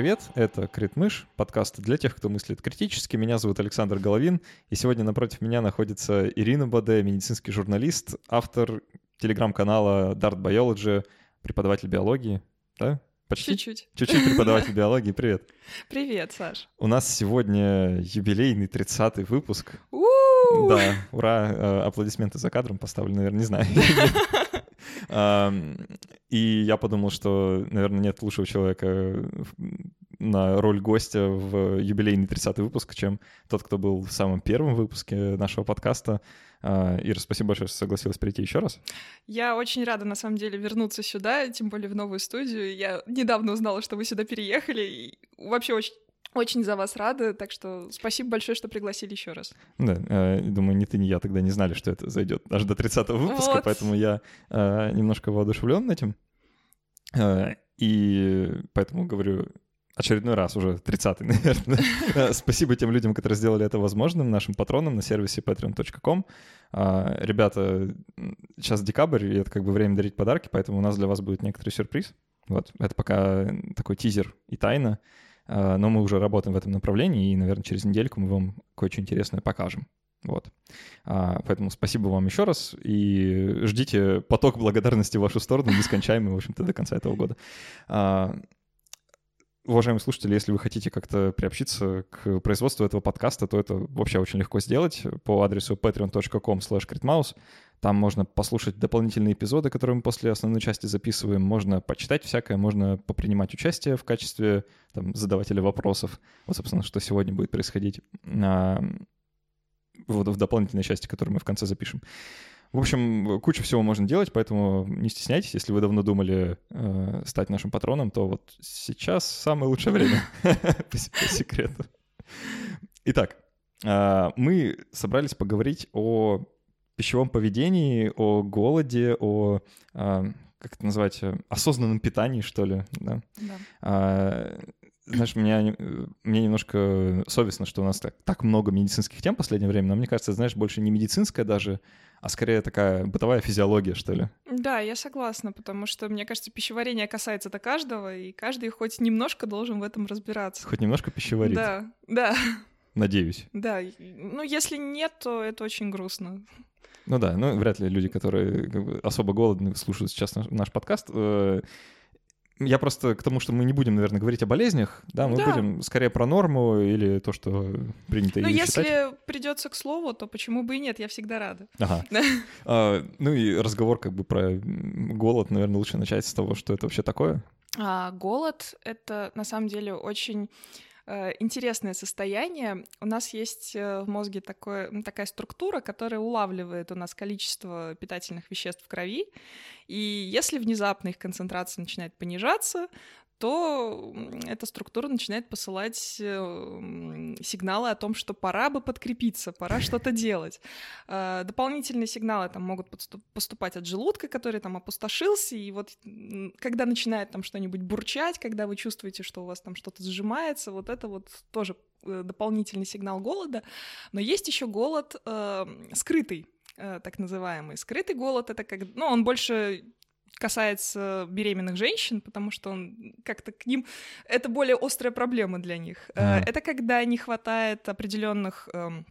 привет! Это Крит Мыш, подкаст для тех, кто мыслит критически. Меня зовут Александр Головин, и сегодня напротив меня находится Ирина Баде, медицинский журналист, автор телеграм-канала Dart Biology, преподаватель биологии, да? Почти? Чуть-чуть. Чуть-чуть преподаватель биологии. Привет. Привет, Саш. У нас сегодня юбилейный 30-й выпуск. Да, ура, э, аплодисменты за кадром поставлены, наверное, не знаю. И я подумал, что, наверное, нет лучшего человека на роль гостя в юбилейный 30-й выпуск, чем тот, кто был в самом первом выпуске нашего подкаста. А, Ира, спасибо большое, что согласилась прийти еще раз. Я очень рада, на самом деле, вернуться сюда, тем более в новую студию. Я недавно узнала, что вы сюда переехали, и вообще очень очень за вас рада, так что спасибо большое, что пригласили еще раз. Да, э, думаю, ни ты, ни я тогда не знали, что это зайдет аж до 30-го выпуска, Вот. поэтому я э, немножко воодушевлен этим. Э, И поэтому говорю очередной раз уже 30-й, наверное. Э, Спасибо тем людям, которые сделали это возможным, нашим патронам на сервисе patreon.com. А, Ребята, сейчас декабрь, и это как бы время дарить подарки, поэтому у нас для вас будет некоторый сюрприз. Вот, это пока такой тизер и тайна, но мы уже работаем в этом направлении, и, наверное, через недельку мы вам кое-что интересное покажем. Вот. А, Поэтому спасибо вам еще раз, и ждите поток благодарности в вашу сторону, нескончаемый, в общем-то, до конца этого года. Уважаемые слушатели, если вы хотите как-то приобщиться к производству этого подкаста, то это вообще очень легко сделать по адресу patreon.com slash Там можно послушать дополнительные эпизоды, которые мы после основной части записываем, можно почитать всякое, можно попринимать участие в качестве там, задавателя вопросов. Вот, собственно, что сегодня будет происходить а, вот в дополнительной части, которую мы в конце запишем. В общем, кучу всего можно делать, поэтому не стесняйтесь. Если вы давно думали э, стать нашим патроном, то вот сейчас самое лучшее время, по се- по секрету. Итак, а, мы собрались поговорить о пищевом поведении, о голоде, о, а, как это назвать, э, осознанном питании, что ли, да. Да. А, Знаешь, меня, не- э, мне немножко совестно, что у нас так, так много медицинских тем в последнее время, но мне кажется, знаешь, больше не медицинская даже, а скорее такая бытовая физиология, что ли. Да, я согласна, потому что, мне кажется, пищеварение касается-то каждого, и каждый хоть немножко должен в этом разбираться. Хоть немножко пищеварит, Да, да, надеюсь. да. Ну, если нет, то это очень грустно. Ну да, ну вряд ли люди, которые особо голодны, слушают сейчас наш, наш подкаст. Э, Я просто к тому, что мы не будем, наверное, говорить о болезнях, да, мы Да. будем скорее про норму или то, что принято Ну, ею если считать. придется к слову, то почему бы и нет, я всегда рада. Ага. А, ну и разговор как бы про голод, наверное, лучше начать с того, что это вообще такое. А, голод — это на самом деле очень интересное состояние. У нас есть э, в мозге такое, такая структура, которая улавливает у нас количество питательных веществ в крови, и если внезапно их концентрация начинает понижаться, то эта структура начинает посылать э, сигналы о том, что пора бы подкрепиться, пора что-то делать. Э, Дополнительные сигналы там могут поступать от желудка, который там опустошился, и вот когда начинает там что-нибудь бурчать, когда вы чувствуете, что у вас там что-то сжимается, вот это вот тоже э, дополнительный сигнал голода. Но есть еще голод э, скрытый, так называемый. Скрытый голод это как, ну, он больше касается беременных женщин, потому что он как-то к ним это более острая проблема для них. Ага. Это когда не хватает определенных эм,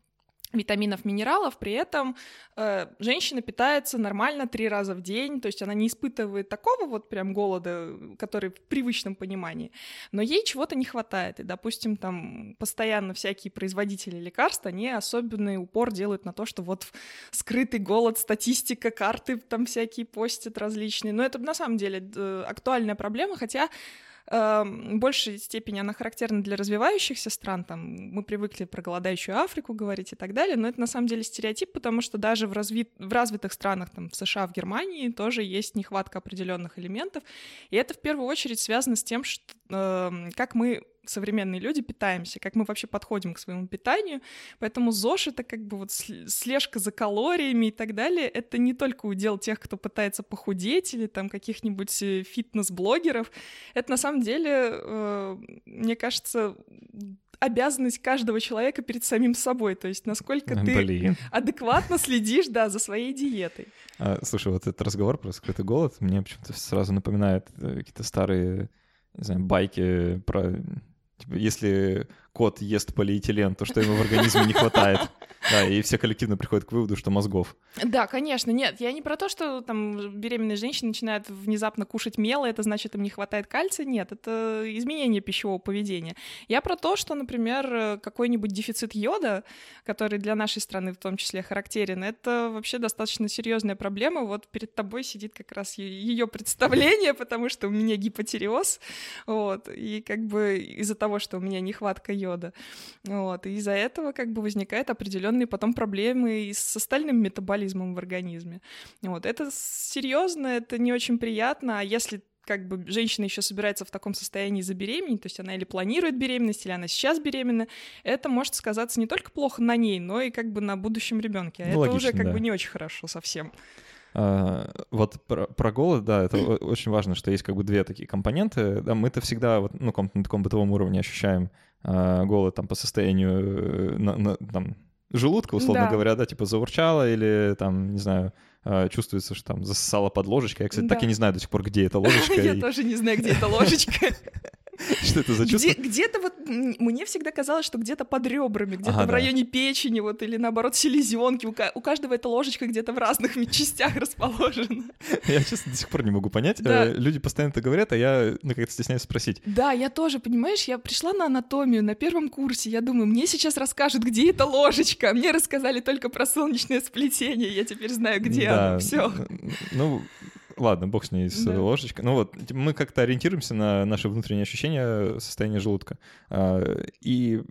витаминов, минералов, при этом э, женщина питается нормально три раза в день, то есть она не испытывает такого вот прям голода, который в привычном понимании, но ей чего-то не хватает, и, допустим, там постоянно всякие производители лекарств, они особенный упор делают на то, что вот скрытый голод, статистика, карты там всякие постят различные, но это на самом деле э, актуальная проблема, хотя э, в большей степени она характерна для развивающихся стран, там мы привыкли про голодающую Африку говорить и так далее, но это на самом деле стереотип, потому что даже в, разви- в развитых странах, там в США, в Германии тоже есть нехватка определенных элементов, и это в первую очередь связано с тем, что, э, как мы современные люди питаемся, как мы вообще подходим к своему питанию. Поэтому ЗОЖ — это как бы вот сл- слежка за калориями и так далее. Это не только удел тех, кто пытается похудеть или там каких-нибудь э, фитнес-блогеров. Это на самом деле, э, мне кажется, обязанность каждого человека перед самим собой, то есть насколько ты Блин. адекватно следишь, да, за своей диетой. А, слушай, вот этот разговор про скрытый голод мне почему-то сразу напоминает э, какие-то старые не знаю, байки про... Типа, если кот ест полиэтилен, то что ему в организме не хватает. Да, и все коллективно приходят к выводу, что мозгов. Да, конечно. Нет, я не про то, что там беременные женщины начинают внезапно кушать мело, это значит, им не хватает кальция. Нет, это изменение пищевого поведения. Я про то, что, например, какой-нибудь дефицит йода, который для нашей страны в том числе характерен, это вообще достаточно серьезная проблема. Вот перед тобой сидит как раз ее представление, потому что у меня гипотереоз, вот, и как бы из-за того, что у меня нехватка йода. Вот. И из-за этого как бы возникают определенные потом проблемы и с остальным метаболизмом в организме. Вот. Это серьезно, это не очень приятно, а если как бы женщина еще собирается в таком состоянии забеременеть, то есть она или планирует беременность, или она сейчас беременна, это может сказаться не только плохо на ней, но и как бы на будущем ребенке. А ну, это логично, уже как да. бы не очень хорошо совсем. А, вот про, про голод, да, это очень важно, что есть как бы две такие компоненты. Да, мы это всегда вот, ну, на таком бытовом уровне ощущаем а, голод там по состоянию э, на, на, там, желудка, условно да. говоря, да, типа заурчало или там, не знаю, а, чувствуется, что там засосало под ложечкой. Я, кстати, да. так и не знаю до сих пор, где эта ложечка. Я тоже не знаю, где эта ложечка. Что это за чувство? Где, где-то вот мне всегда казалось, что где-то под ребрами, где-то в районе печени, вот или наоборот селезенки. У, каждого эта ложечка где-то в разных частях расположена. Я честно до сих пор не могу понять. Э, люди постоянно это говорят, а я ну как-то стесняюсь спросить. Да, я тоже, понимаешь, я пришла на анатомию на первом курсе, я думаю, мне сейчас расскажут, где эта ложечка. Мне рассказали только про солнечное сплетение, я теперь знаю, где оно. Все. Ну, ладно, бог с ней, с да. ложечкой. Ну вот, мы как-то ориентируемся на наши внутренние ощущения состояния желудка. А, и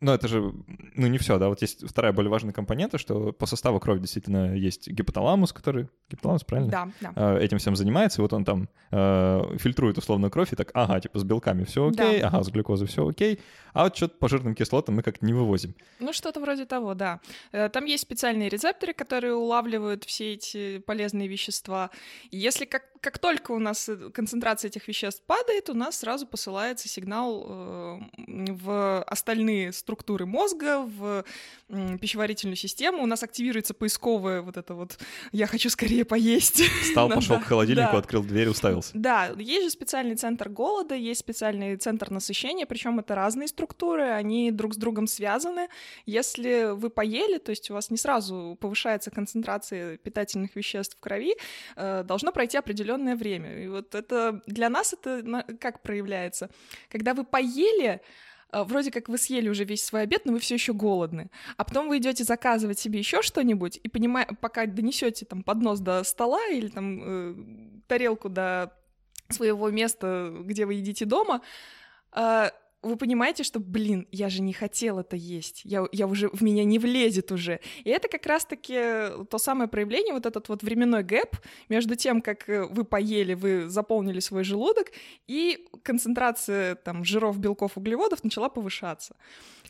но это же, ну, не все, да, вот есть вторая более важная компонента, что по составу крови действительно есть гипоталамус, который, гипоталамус, правильно? Да, да. Э, этим всем занимается, и вот он там э, фильтрует условно кровь, и так, ага, типа с белками все окей, да. ага, с глюкозой все окей, а вот что-то по жирным кислотам мы как-то не вывозим. Ну, что-то вроде того, да. Э, там есть специальные рецепторы, которые улавливают все эти полезные вещества. И если как, как только у нас э, концентрация этих веществ падает, у нас сразу посылается сигнал э, в остальные структуры мозга, в пищеварительную систему, у нас активируется поисковое вот это вот «я хочу скорее поесть». Встал, пошел к холодильнику, открыл дверь, уставился. Да, есть же специальный центр голода, есть специальный центр насыщения, причем это разные структуры, они друг с другом связаны. Если вы поели, то есть у вас не сразу повышается концентрация питательных веществ в крови, э, должно пройти определенное время. И вот это для нас это как проявляется? Когда вы поели, вроде как вы съели уже весь свой обед, но вы все еще голодны. А потом вы идете заказывать себе еще что-нибудь, и понимая, пока донесете там поднос до стола или там э, тарелку до своего места, где вы едите дома, э, вы понимаете, что, блин, я же не хотел это есть, я, я уже, в меня не влезет уже. И это как раз-таки то самое проявление, вот этот вот временной гэп между тем, как э, вы поели, вы заполнили свой желудок, и концентрация там жиров, белков, углеводов начала повышаться.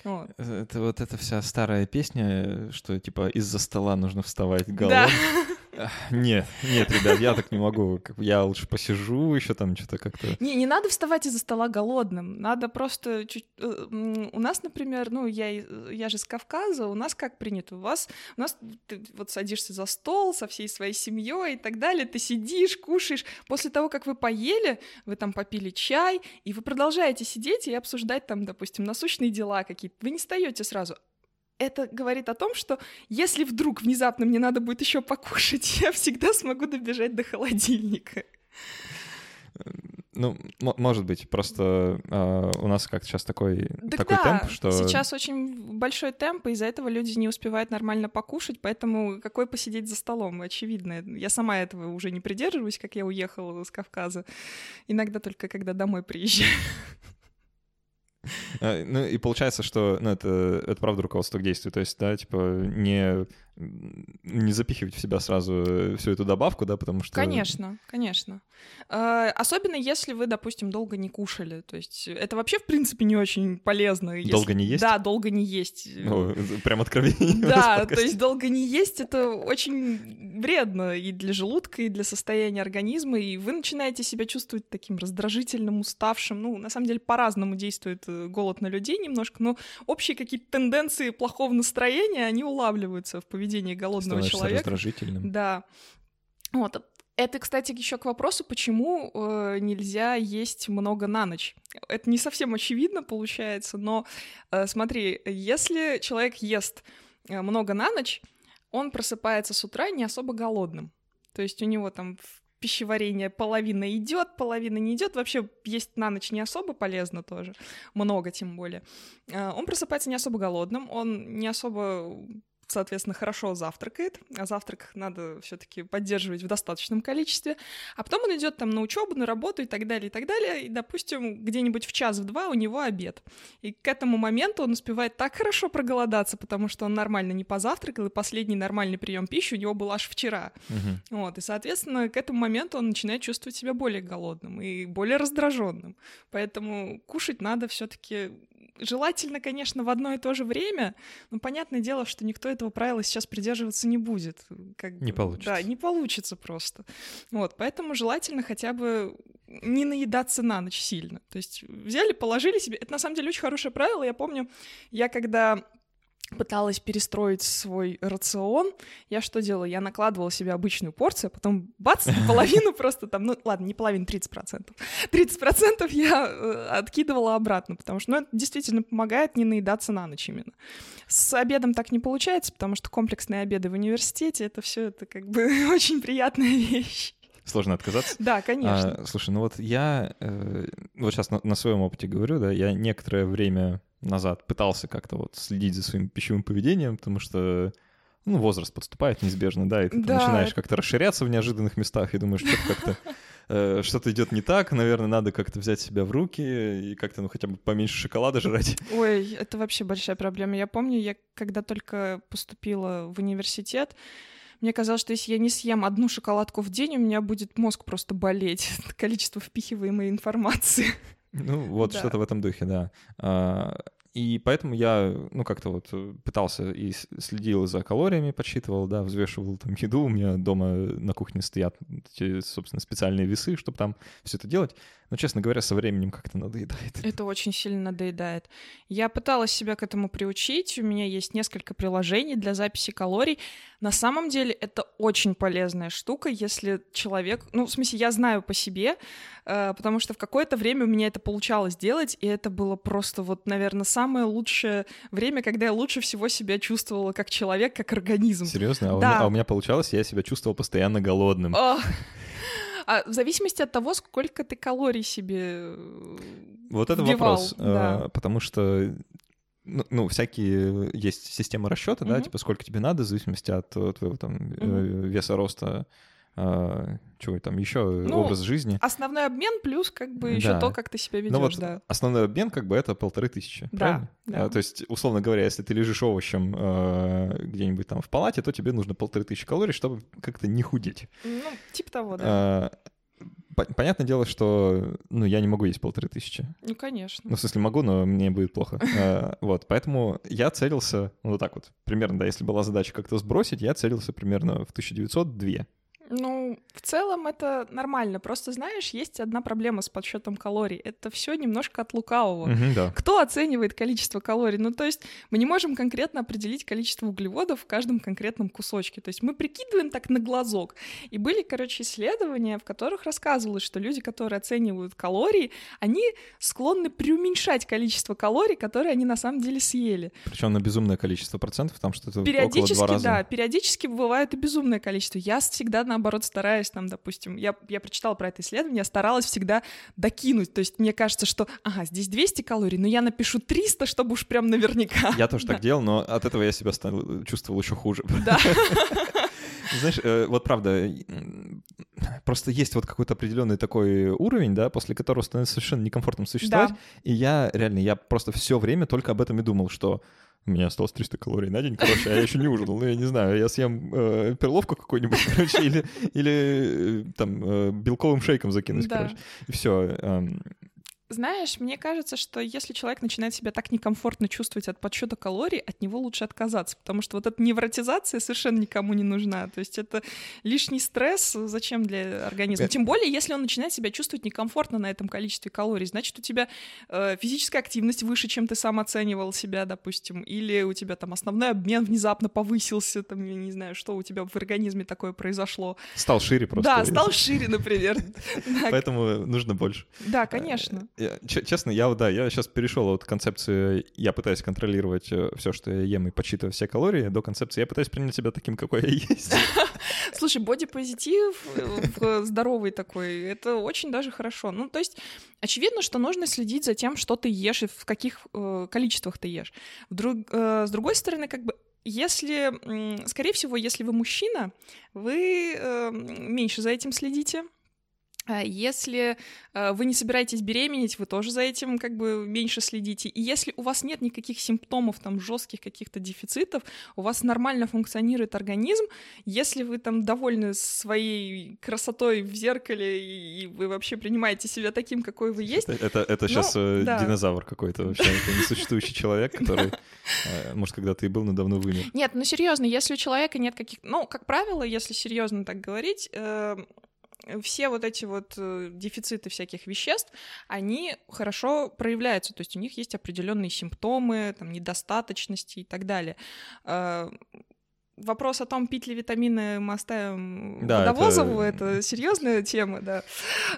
Вот. Это вот эта вся старая песня, что типа из-за стола нужно вставать голодным. Да. Нет, нет, ребят, я так не могу. Я лучше посижу еще там что-то как-то. Не, не надо вставать из-за стола голодным. Надо просто чуть. Э, у нас, например, ну я я же с Кавказа. У нас как принято? У вас у нас ты вот садишься за стол со всей своей семьей и так далее. Ты сидишь, кушаешь. После того, как вы поели, вы там попили чай, и вы продолжаете сидеть и обсуждать там, допустим, насущные дела какие-то. Вы не встаете сразу это говорит о том, что если вдруг внезапно мне надо будет еще покушать, я всегда смогу добежать до холодильника. Ну, может быть, просто э, у нас как-то сейчас такой, так такой да, темп, что... сейчас очень большой темп, и из-за этого люди не успевают нормально покушать, поэтому какой посидеть за столом, очевидно. Я сама этого уже не придерживаюсь, как я уехала с Кавказа. Иногда только когда домой приезжаю. А, ну и получается, что ну, это, это правда руководство к действию. То есть, да, типа, не не запихивать в себя сразу всю эту добавку, да, потому что... Конечно, конечно. А, особенно если вы, допустим, долго не кушали. То есть это вообще, в принципе, не очень полезно. Если... Долго не есть? Да, долго не есть. Ну, прям откровение. Да, то есть долго не есть — это очень вредно и для желудка, и для состояния организма, и вы начинаете себя чувствовать таким раздражительным, уставшим. Ну, на самом деле, по-разному действует э, голод на людей немножко, но общие какие-то тенденции плохого настроения, они улавливаются в поведении поведении голодного Становишься человека. раздражительным. Да. Вот. Это, кстати, еще к вопросу, почему э, нельзя есть много на ночь. Это не совсем очевидно получается, но э, смотри, если человек ест э, много на ночь, он просыпается с утра не особо голодным. То есть у него там пищеварение половина идет, половина не идет. Вообще есть на ночь не особо полезно тоже, много тем более. Э, он просыпается не особо голодным, он не особо соответственно, хорошо завтракает, а завтрак надо все-таки поддерживать в достаточном количестве, а потом он идет там на учебу, на работу и так далее, и так далее, и, допустим, где-нибудь в час, в два у него обед. И к этому моменту он успевает так хорошо проголодаться, потому что он нормально не позавтракал, и последний нормальный прием пищи у него был аж вчера. Угу. Вот, и, соответственно, к этому моменту он начинает чувствовать себя более голодным и более раздраженным. Поэтому кушать надо все-таки Желательно, конечно, в одно и то же время, но понятное дело, что никто этого правила сейчас придерживаться не будет. Как не получится. Да, не получится просто. Вот, поэтому желательно хотя бы не наедаться на ночь сильно. То есть взяли, положили себе. Это на самом деле очень хорошее правило. Я помню, я когда пыталась перестроить свой рацион, я что делала? Я накладывала себе обычную порцию, а потом бац, половину просто там, ну ладно, не половину, 30%. 30% я э, откидывала обратно, потому что ну, это действительно помогает не наедаться на ночь именно. С обедом так не получается, потому что комплексные обеды в университете, это все это как бы очень приятная вещь. Сложно отказаться? Да, конечно. А, слушай, ну вот я э, вот сейчас на, на своем опыте говорю, да, я некоторое время назад пытался как-то вот следить за своим пищевым поведением, потому что ну, возраст подступает неизбежно, да, и ты да. начинаешь как-то расширяться в неожиданных местах и думаешь, что-то как-то э, что-то идет не так, наверное, надо как-то взять себя в руки и как-то, ну, хотя бы поменьше шоколада жрать. Ой, это вообще большая проблема. Я помню, я когда только поступила в университет, мне казалось, что если я не съем одну шоколадку в день, у меня будет мозг просто болеть от количества впихиваемой информации. Ну, вот да. что-то в этом духе, да. А, и поэтому я, ну, как-то вот пытался и следил за калориями, подсчитывал, да, взвешивал там еду. У меня дома на кухне стоят собственно, специальные весы, чтобы там все это делать. Но, честно говоря, со временем как-то надоедает. Это очень сильно надоедает. Я пыталась себя к этому приучить. У меня есть несколько приложений для записи калорий. На самом деле это очень полезная штука, если человек... Ну, в смысле, я знаю по себе, э, потому что в какое-то время у меня это получалось делать, и это было просто вот, наверное, самое лучшее время, когда я лучше всего себя чувствовала как человек, как организм. Серьезно? А, да. у, меня, а у меня получалось, я себя чувствовал постоянно голодным. Ох. А в зависимости от того, сколько ты калорий себе Вот это вбивал, вопрос, да. а, потому что ну, ну, всякие есть системы расчета, mm-hmm. да, типа сколько тебе надо, в зависимости от твоего там mm-hmm. веса роста а, чего там еще, ну, образ жизни. Основной обмен плюс как бы еще да. то, как ты себя ведешь, ну, вот да. Основной обмен как бы это полторы тысячи, да, правильно? Да. А, то есть, условно говоря, если ты лежишь овощем э, где-нибудь там в палате, то тебе нужно полторы тысячи калорий, чтобы как-то не худеть. Ну, типа того, да. А, понятное дело, что ну, я не могу есть полторы тысячи. Ну, конечно. Ну, в смысле, могу, но мне будет плохо. А, вот, поэтому я целился, ну, вот так вот, примерно, да, если была задача как-то сбросить, я целился примерно в 1902. Ну, в целом это нормально. Просто знаешь, есть одна проблема с подсчетом калорий. Это все немножко от лукавого. Угу, да. Кто оценивает количество калорий? Ну, то есть мы не можем конкретно определить количество углеводов в каждом конкретном кусочке. То есть мы прикидываем так на глазок. И были, короче, исследования, в которых рассказывалось, что люди, которые оценивают калории, они склонны преуменьшать количество калорий, которые они на самом деле съели. Причем на безумное количество процентов, там что-то около два раза. да, периодически бывает и безумное количество. Я всегда на наоборот, стараюсь, там, допустим, я, я прочитала про это исследование, я старалась всегда докинуть, то есть мне кажется, что, ага, здесь 200 калорий, но я напишу 300, чтобы уж прям наверняка. Я тоже да. так делал, но от этого я себя стал, чувствовал еще хуже. Да. Знаешь, э, вот правда, просто есть вот какой-то определенный такой уровень, да, после которого становится совершенно некомфортно существовать. Да. И я реально, я просто все время только об этом и думал, что у меня осталось 300 калорий на день, короче, а я еще не ужинал. Ну, я не знаю, я съем э, перловку какую-нибудь, короче, или, или э, там э, белковым шейком закинусь, да. короче. И все. Э, Знаешь, мне кажется, что если человек начинает себя так некомфортно чувствовать от подсчета калорий, от него лучше отказаться, потому что вот эта невротизация совершенно никому не нужна. То есть это лишний стресс, зачем для организма? Это... Тем более, если он начинает себя чувствовать некомфортно на этом количестве калорий, значит, у тебя э, физическая активность выше, чем ты сам оценивал себя, допустим, или у тебя там основной обмен внезапно повысился, там, я не знаю, что у тебя в организме такое произошло. Стал шире просто. Да, стал шире, например. Поэтому нужно больше. Да, конечно честно, я, да, я сейчас перешел от концепции «я пытаюсь контролировать э, все, что я ем и подсчитываю все калории» до концепции «я пытаюсь принять себя таким, какой я есть». Слушай, бодипозитив э, здоровый такой, это очень даже хорошо. Ну, то есть, очевидно, что нужно следить за тем, что ты ешь и в каких э, количествах ты ешь. С другой стороны, как бы если, скорее всего, если вы мужчина, вы меньше за этим следите, если э, вы не собираетесь беременеть, вы тоже за этим как бы меньше следите. И если у вас нет никаких симптомов, там, жестких каких-то дефицитов, у вас нормально функционирует организм, если вы там довольны своей красотой в зеркале и вы вообще принимаете себя таким, какой вы есть. Это, это, это сейчас ну, э, да. динозавр какой-то вообще, это несуществующий человек, который, э, может, когда-то и был, но давно вымер. Нет, ну серьезно, если у человека нет каких... Ну, как правило, если серьезно так говорить, все вот эти вот э, дефициты всяких веществ, они хорошо проявляются, то есть у них есть определенные симптомы, там, недостаточности и так далее. А, вопрос о том, пить ли витамины мы оставим да, Водовозову, это, это серьезная тема, да.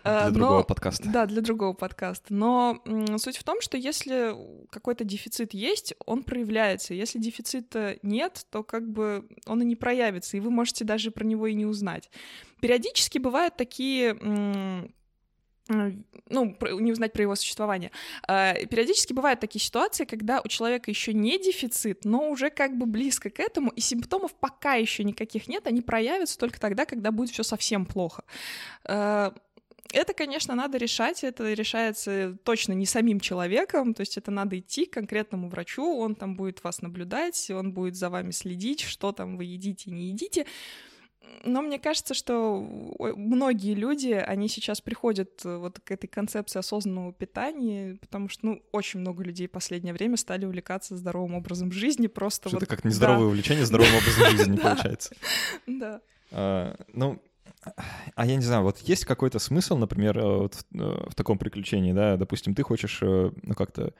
Для Но... другого подкаста. Да, для другого подкаста. Но суть в том, что если какой-то дефицит есть, он проявляется. Если дефицита нет, то как бы он и не проявится, и вы можете даже про него и не узнать. Периодически бывают такие ну, не узнать про его существование. А, периодически бывают такие ситуации, когда у человека еще не дефицит, но уже как бы близко к этому, и симптомов пока еще никаких нет, они проявятся только тогда, когда будет все совсем плохо. А, это, конечно, надо решать, это решается точно не самим человеком, то есть это надо идти к конкретному врачу, он там будет вас наблюдать, он будет за вами следить, что там вы едите, не едите, но мне кажется, что многие люди, они сейчас приходят э, вот к этой концепции осознанного питания, потому что, ну, очень много людей в последнее время стали увлекаться здоровым образом жизни, просто Что-то вот... как нездоровое да. увлечение здоровым образом жизни получается. Да. А, ну, а я не знаю, вот есть какой-то смысл, например, э, вот в, э, в таком приключении, да, допустим, ты хочешь, ну, как-то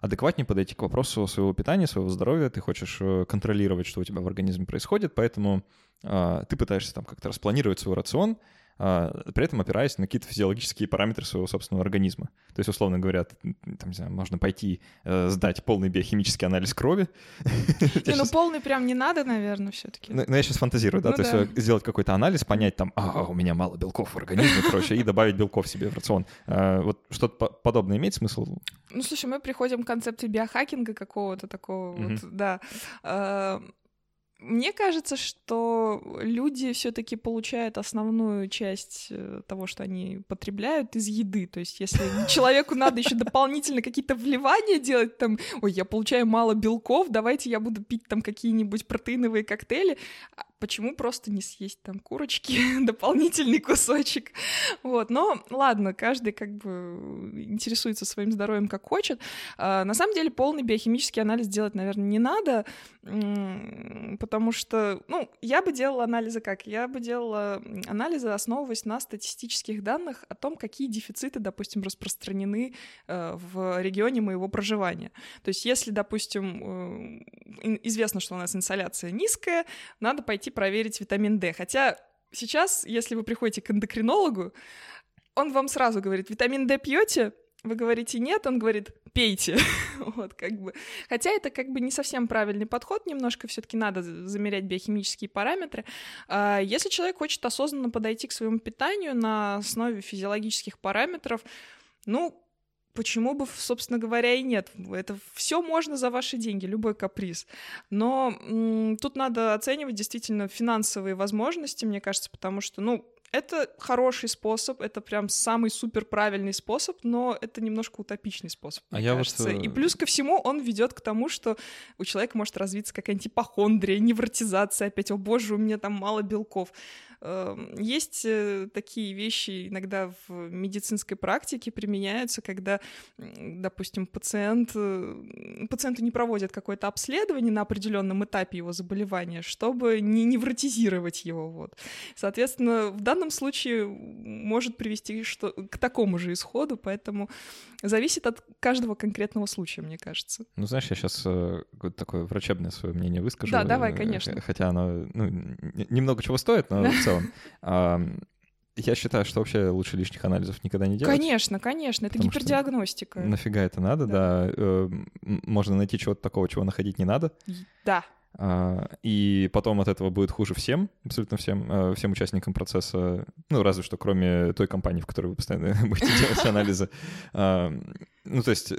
адекватнее подойти к вопросу своего питания, своего здоровья, ты хочешь контролировать, что у тебя в организме происходит, поэтому ты пытаешься там как-то распланировать свой рацион, а, при этом опираясь на какие-то физиологические параметры своего собственного организма. То есть, условно говоря, там, не знаю, можно пойти э, сдать полный биохимический анализ крови. Не, ну полный прям не надо, наверное, все таки Ну, я сейчас фантазирую, да, ну то есть сделать какой-то анализ, понять там, а, у меня мало белков в организме, короче, и добавить белков себе в рацион. А, вот что-то подобное имеет смысл? Ну, слушай, мы приходим к концепции биохакинга какого-то такого да. Мне кажется, что люди все-таки получают основную часть э, того, что они потребляют, из еды. То есть, если человеку надо еще дополнительно какие-то вливания делать, там, ой, я получаю мало белков, давайте я буду пить там какие-нибудь протеиновые коктейли, а почему просто не съесть там курочки, дополнительный кусочек, вот, но ладно, каждый как бы интересуется своим здоровьем как хочет. А, на самом деле полный биохимический анализ делать, наверное, не надо, потому что, ну, я бы делала анализы как? Я бы делала анализы, основываясь на статистических данных о том, какие дефициты, допустим, распространены э, в регионе моего проживания. То есть если, допустим, э, известно, что у нас инсоляция низкая, надо пойти проверить витамин D. Хотя сейчас, если вы приходите к эндокринологу, он вам сразу говорит, витамин D пьете? Вы говорите нет, он говорит, пейте. вот, как бы. Хотя это как бы не совсем правильный подход, немножко все-таки надо замерять биохимические параметры. А, если человек хочет осознанно подойти к своему питанию на основе физиологических параметров, ну, почему бы, собственно говоря, и нет. Это все можно за ваши деньги, любой каприз. Но м- тут надо оценивать действительно финансовые возможности, мне кажется, потому что, ну, Это хороший способ, это прям самый супер правильный способ, но это немножко утопичный способ, А я вот, кажется. И э, плюс ко всему он ведет к тому, что у человека может развиться какая-нибудь ипохондрия, невротизация опять. О боже, у меня там мало белков. Эм, Есть э, такие вещи иногда в медицинской практике применяются, когда, допустим, пациент, э, пациенту не проводят какое-то обследование на определенном этапе его заболевания, чтобы не невротизировать его. Вот. Соответственно, в данном случае может привести что, к такому же исходу, поэтому зависит от каждого конкретного случая, мне кажется. Ну, знаешь, я сейчас какое-то такое врачебное свое мнение выскажу. Да, давай, э, конечно. х- Хотя оно ну, немного чего стоит, но в целом. Ам, Я считаю, что вообще лучше лишних анализов никогда не делать. Конечно, конечно, это гипердиагностика. Нафига это надо, Да. да. э, Можно найти чего-то такого, чего находить не надо. Да, А, И потом от этого будет хуже всем, абсолютно всем, э, всем участникам процесса. Ну, разве что кроме той компании, в которой вы постоянно будете делать анализы. А, Ну, то есть, э,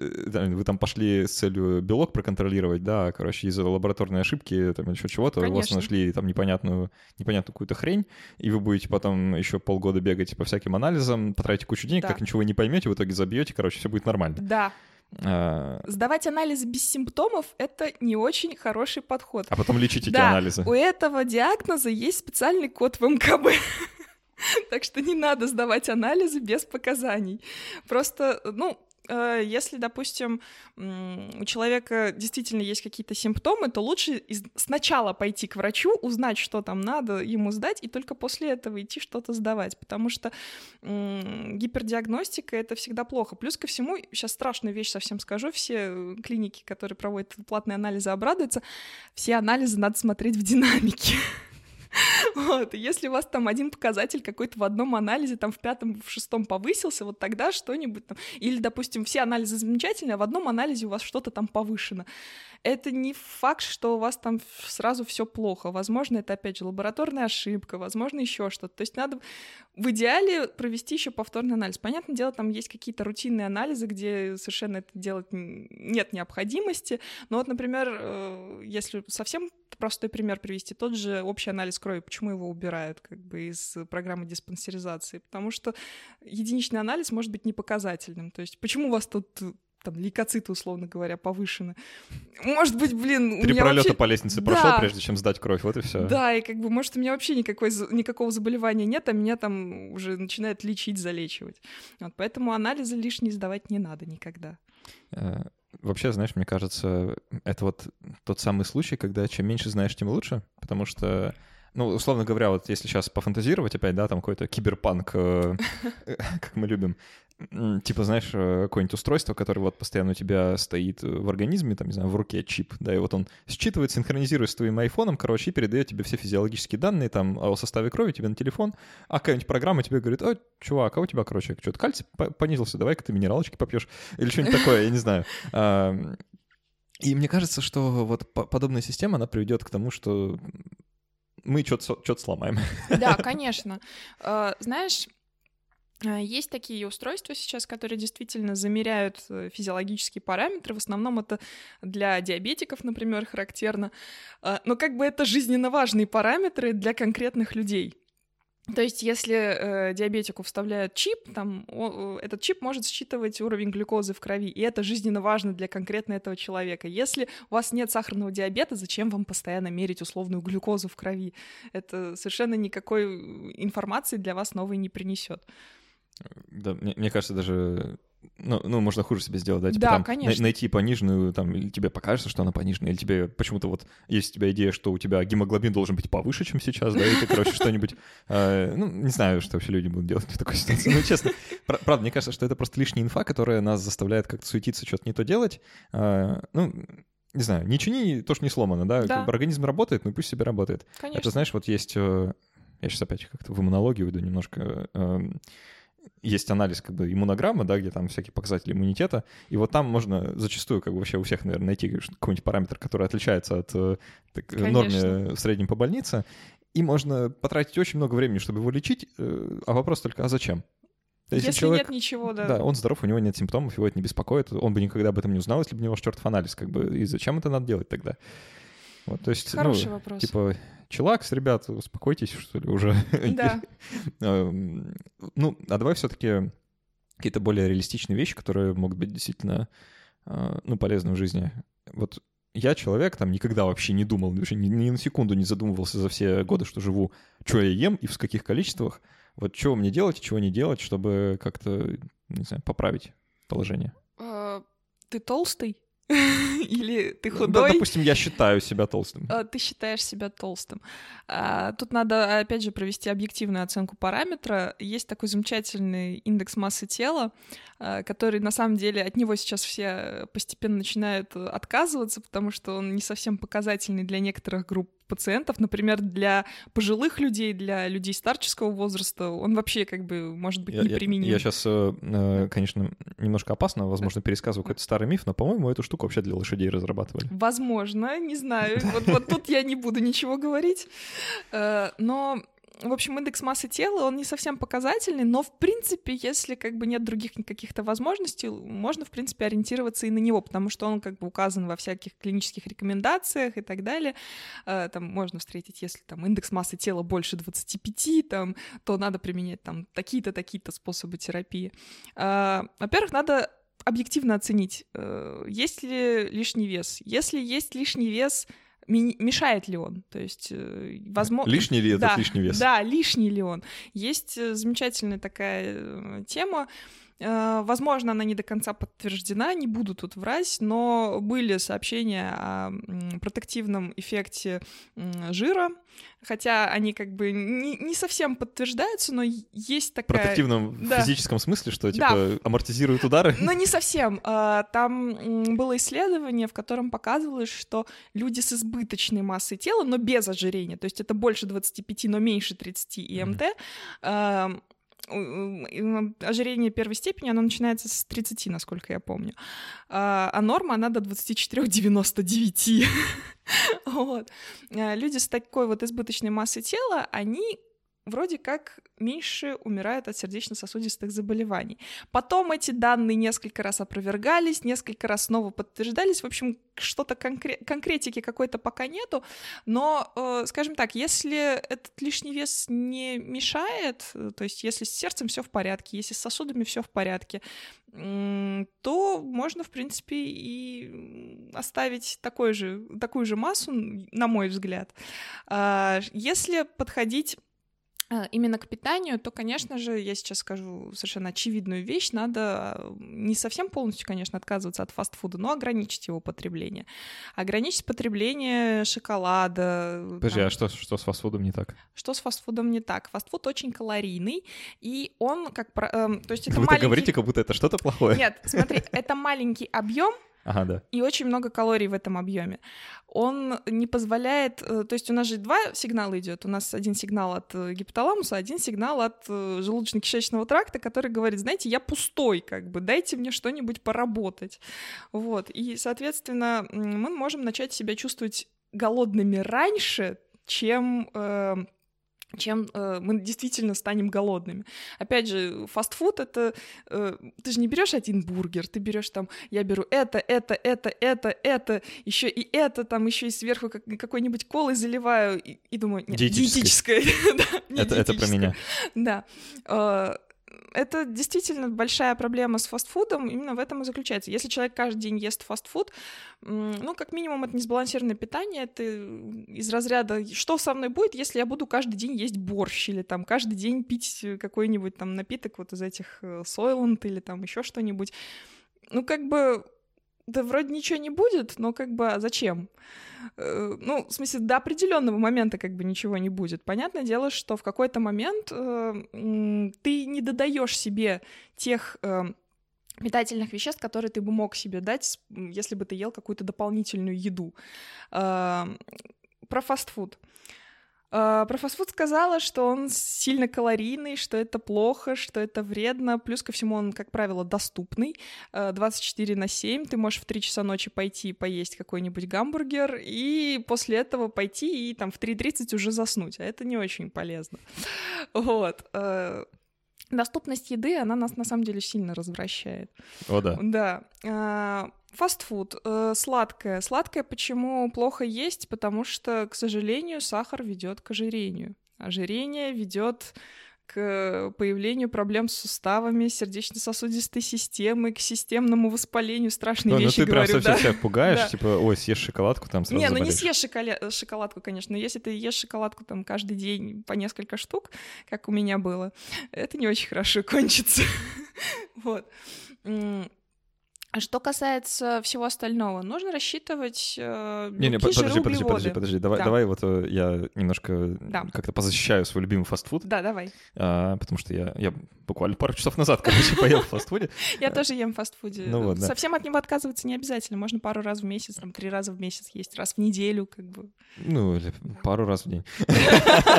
вы там пошли с целью белок проконтролировать, да, короче, из-за лабораторной ошибки, там еще чего-то, у вас нашли там непонятную, непонятную какую-то хрень, и вы будете потом еще полгода бегать по всяким анализам, потратите кучу денег, Да. как ничего не поймете, в итоге забьете, короче, все будет нормально. да. А Сдавать анализы без симптомов — это не очень хороший подход. а потом лечить эти Да, анализы. У этого диагноза есть специальный код в МКБ. Так что не надо сдавать анализы без показаний. Просто, ну, если, допустим, у человека действительно есть какие-то симптомы, то лучше сначала пойти к врачу, узнать, что там надо ему сдать, и только после этого идти что-то сдавать, потому что гипердиагностика — это всегда плохо. Плюс ко всему, сейчас страшную вещь совсем скажу, все э, клиники, которые проводят платные анализы, обрадуются, все анализы надо смотреть в динамике. Вот, и если у вас там один показатель какой-то в одном анализе, там в пятом, в шестом повысился, вот тогда что-нибудь там... Или, допустим, все анализы замечательные, а в одном анализе у вас что-то там повышено. Это не факт, что у вас там сразу все плохо. Возможно, это, опять же, лабораторная ошибка, возможно, еще что-то. То есть надо в идеале провести еще повторный анализ. Понятное дело, там есть какие-то рутинные анализы, где совершенно это делать нет необходимости. Но вот, например, э, если совсем простой пример привести, тот же общий анализ крови, почему его убирают как бы из программы диспансеризации? Потому что единичный анализ может быть непоказательным. То есть почему у вас тут там лейкоциты, условно говоря, повышены. Может быть, блин, у Три меня пролета вообще... по лестнице Да. прошел, прежде чем сдать кровь, вот и все. Да, и как бы, может, у меня вообще никакой, никакого заболевания нет, а меня там уже начинают лечить, залечивать. Вот, поэтому анализы лишние сдавать не надо никогда. Э, Вообще, знаешь, мне кажется, это вот тот самый случай, когда чем меньше знаешь, тем лучше, потому что, ну, условно говоря, вот если сейчас пофантазировать опять, да, там какой-то киберпанк, э, как мы любим, типа, знаешь, э, какое-нибудь устройство, которое вот постоянно у тебя стоит в организме, там, не знаю, в руке чип, да, и вот он считывает, синхронизирует с твоим айфоном, короче, и передает тебе все физиологические данные, там, о составе крови тебе на телефон, а какая-нибудь программа тебе говорит, о, чувак, а у тебя, короче, что-то кальций по- понизился, давай-ка ты минералочки попьешь, или что-нибудь такое, я не знаю. И мне кажется, что вот по- подобная система, она приведет к тому, что мы что-то сломаем. Да, конечно. Э, Знаешь, э, есть такие устройства сейчас, которые действительно замеряют э, физиологические параметры. В основном это для диабетиков, например, характерно. Э, Но как бы это жизненно важные параметры для конкретных людей. То есть, если э, диабетику вставляют чип, там о- э, этот чип может считывать уровень глюкозы в крови, и это жизненно важно для конкретно этого человека. Если у вас нет сахарного диабета, зачем вам постоянно мерить условную глюкозу в крови? Это совершенно никакой э, информации для вас новой не принесет. Да, мне, мне кажется, даже ну, ну, можно хуже себе сделать, да? Типа Да, там конечно. най- найти пониженную, там, или тебе покажется, что она пониженная, или тебе почему-то вот есть у тебя идея, что у тебя гемоглобин должен быть повыше, чем сейчас, да, и ты, короче, что-нибудь... э, ну, не знаю, что вообще люди будут делать в такой ситуации. Ну, честно, пра- правда, мне кажется, что это просто лишняя инфа, которая нас заставляет как-то суетиться, что-то не то делать. А, Ну, не знаю, не чини, то, что не сломано, да? Организм работает, ну пусть себе работает. Конечно. Это, знаешь, вот есть... э, Я сейчас опять как-то в иммунологию уйду немножко. Есть анализ как бы иммунограмма, да, где там всякие показатели иммунитета, и вот там можно зачастую как бы вообще у всех, наверное, найти какой-нибудь параметр, который отличается от э, так, Конечно. нормы в среднем по больнице, и можно потратить очень много времени, чтобы его лечить, э, а вопрос только, а зачем? Есть Если нет ничего, да. да, он здоров, у него нет симптомов, его это не беспокоит, он бы никогда об этом не узнал, если бы у него чертов анализ, как бы, и зачем это надо делать тогда? Вот, то есть, Хороший ну, вопрос. типа, чилакс, ребят, успокойтесь, что ли, уже. Да. Эм, Ну, а давай все-таки какие-то более реалистичные вещи, которые могут быть действительно, э, ну, полезны в жизни. Вот я человек, там, никогда вообще не думал, вообще ни, ни на секунду не задумывался за все годы, что живу, что я ем и в каких количествах. Вот что мне делать и чего не делать, чтобы как-то, не знаю, поправить положение. А, Ты толстый? Или ты Да, худой? допустим, я считаю себя толстым. А, Ты считаешь себя толстым. А, Тут надо, опять же, провести объективную оценку параметра. Есть такой замечательный индекс массы тела, а, который, на самом деле, от него сейчас все постепенно начинают отказываться, потому что он не совсем показательный для некоторых групп пациентов. Например, для пожилых людей, для людей старческого возраста он вообще как бы может быть Я, я- неприменим. я сейчас, конечно, немножко опасно, возможно, пересказываю какой-то старый миф, но, по-моему, эту штуку вообще для лошадей разрабатывали. Возможно, не знаю. Вот, вот тут я не буду ничего говорить. Э, Но, в общем, индекс массы тела, он не совсем показательный, но, в принципе, если как бы нет других каких-то возможностей, можно, в принципе, ориентироваться и на него, потому что он как бы указан во всяких клинических рекомендациях и так далее. Э, Там можно встретить, если там индекс массы тела больше 25, там, то надо применять там такие-то, такие-то способы терапии. Э, Во-первых, надо объективно оценить, э, есть ли лишний вес. Если есть лишний вес, мешает ли он? То есть, возможно... Лишний ли этот да, лишний вес? Да, лишний ли он. Есть э, замечательная такая э, тема. Э, Возможно, она не до конца подтверждена, не буду тут врать, но были сообщения о протективном эффекте жира, хотя они как бы не, не совсем подтверждаются, но есть такая... протективном Да. физическом смысле, что, Да. типа, амортизирует удары? Ну, не совсем. А, Там было исследование, в котором показывалось, что люди с избыточной массой тела, но без ожирения, то есть это больше 25, но меньше 30 ИМТ, м, ожирение первой степени, оно начинается с 30, насколько я помню. А а норма, она до 24,99. Вот. А, Люди с такой вот избыточной массой тела, они вроде как меньше умирают от сердечно-сосудистых заболеваний. Потом эти данные несколько раз опровергались, несколько раз снова подтверждались. В общем, что-то конкре- конкретики какой-то пока нету. Но, э, скажем так, если этот лишний вес не мешает, то есть если с сердцем все в порядке, если с сосудами все в порядке, то можно, в принципе, и оставить такой же, такую же массу, на мой взгляд. А, Если подходить именно к питанию, то, конечно же, я сейчас скажу совершенно очевидную вещь, надо а, не совсем полностью, конечно, отказываться от фастфуда, но ограничить его потребление. Ограничить потребление шоколада. Подожди, там, а что, что с фастфудом не так? Что с фастфудом не так? Фастфуд очень калорийный, и он как... про- эм, то есть это Вы маленький... говорите, как будто это что-то плохое. Нет, смотри, это маленький объем, Ага, да. и очень много калорий в этом объеме. Он не позволяет, э, то есть у нас же два сигнала идет. У нас один сигнал от э, гипоталамуса, один сигнал от э, желудочно-кишечного тракта, который говорит, знаете, я пустой, как бы, дайте мне что-нибудь поработать. Вот. И, соответственно, мы можем начать себя чувствовать голодными раньше, чем э, чем э, мы действительно станем голодными. Опять же, фастфуд это э, ты же не берешь один бургер, ты берешь там, я беру это, это, это, это, это, еще и это, там еще и сверху как, какой-нибудь колой заливаю и, и думаю, нет, Диетической. диетическое. Да, не Это, это про диетическое. меня. Да. Э, Это действительно большая проблема с фастфудом, именно в этом и заключается. Если человек каждый день ест фастфуд, ну, как минимум, это несбалансированное питание, это из разряда, что со мной будет, если я буду каждый день есть борщ, или там каждый день пить какой-нибудь там напиток вот из этих э, Сойланд или там еще что-нибудь. Ну, как бы, да вроде ничего не будет, но как бы а зачем? Э, Ну, в смысле, до определенного момента как бы ничего не будет. Понятное дело, что в какой-то момент э, ты не додаешь себе тех э, питательных веществ, которые ты бы мог себе дать, если бы ты ел какую-то дополнительную еду. Э, Про фастфуд. Э, Про фастфуд сказала, что он сильно калорийный, что это плохо, что это вредно. Плюс ко всему он, как правило, доступный. Э, 24 на 7. Ты можешь в 3 часа ночи пойти и поесть какой-нибудь гамбургер, и после этого пойти и там в 3.30 уже заснуть. А это не очень полезно. Вот. Доступность еды, она нас на самом деле сильно развращает. О, да. Да. А, фастфуд, э, сладкое. Сладкое почему плохо есть? Потому что, к сожалению, сахар ведет к ожирению. Ожирение ведет к появлению проблем с суставами, сердечно-сосудистой системой, к системному воспалению. Страшные Ну, ну вещи ты прям говорю, совсем да. себя пугаешь, Да. типа, ой, съешь шоколадку, там сразу Не, ну не заболеешь. съешь шоколя- шоколадку, конечно, но если ты ешь шоколадку там каждый день по несколько штук, как у меня было, это не очень хорошо кончится. Вот. А Что касается всего остального, нужно рассчитывать э, Не-не, белки, жиры, подожди, подожди, подожди, подожди. Давай, Да. давай вот э, я немножко Да. как-то позащищаю свой любимый фастфуд, Да, давай. а, потому что я, я буквально пару часов назад, короче, поел в фастфуде. Я тоже ем в фастфуде. Ну вот, да. Совсем от него отказываться не обязательно. Можно пару раз в месяц, там, три раза в месяц есть, раз в неделю, как бы. Ну, или пару раз в день.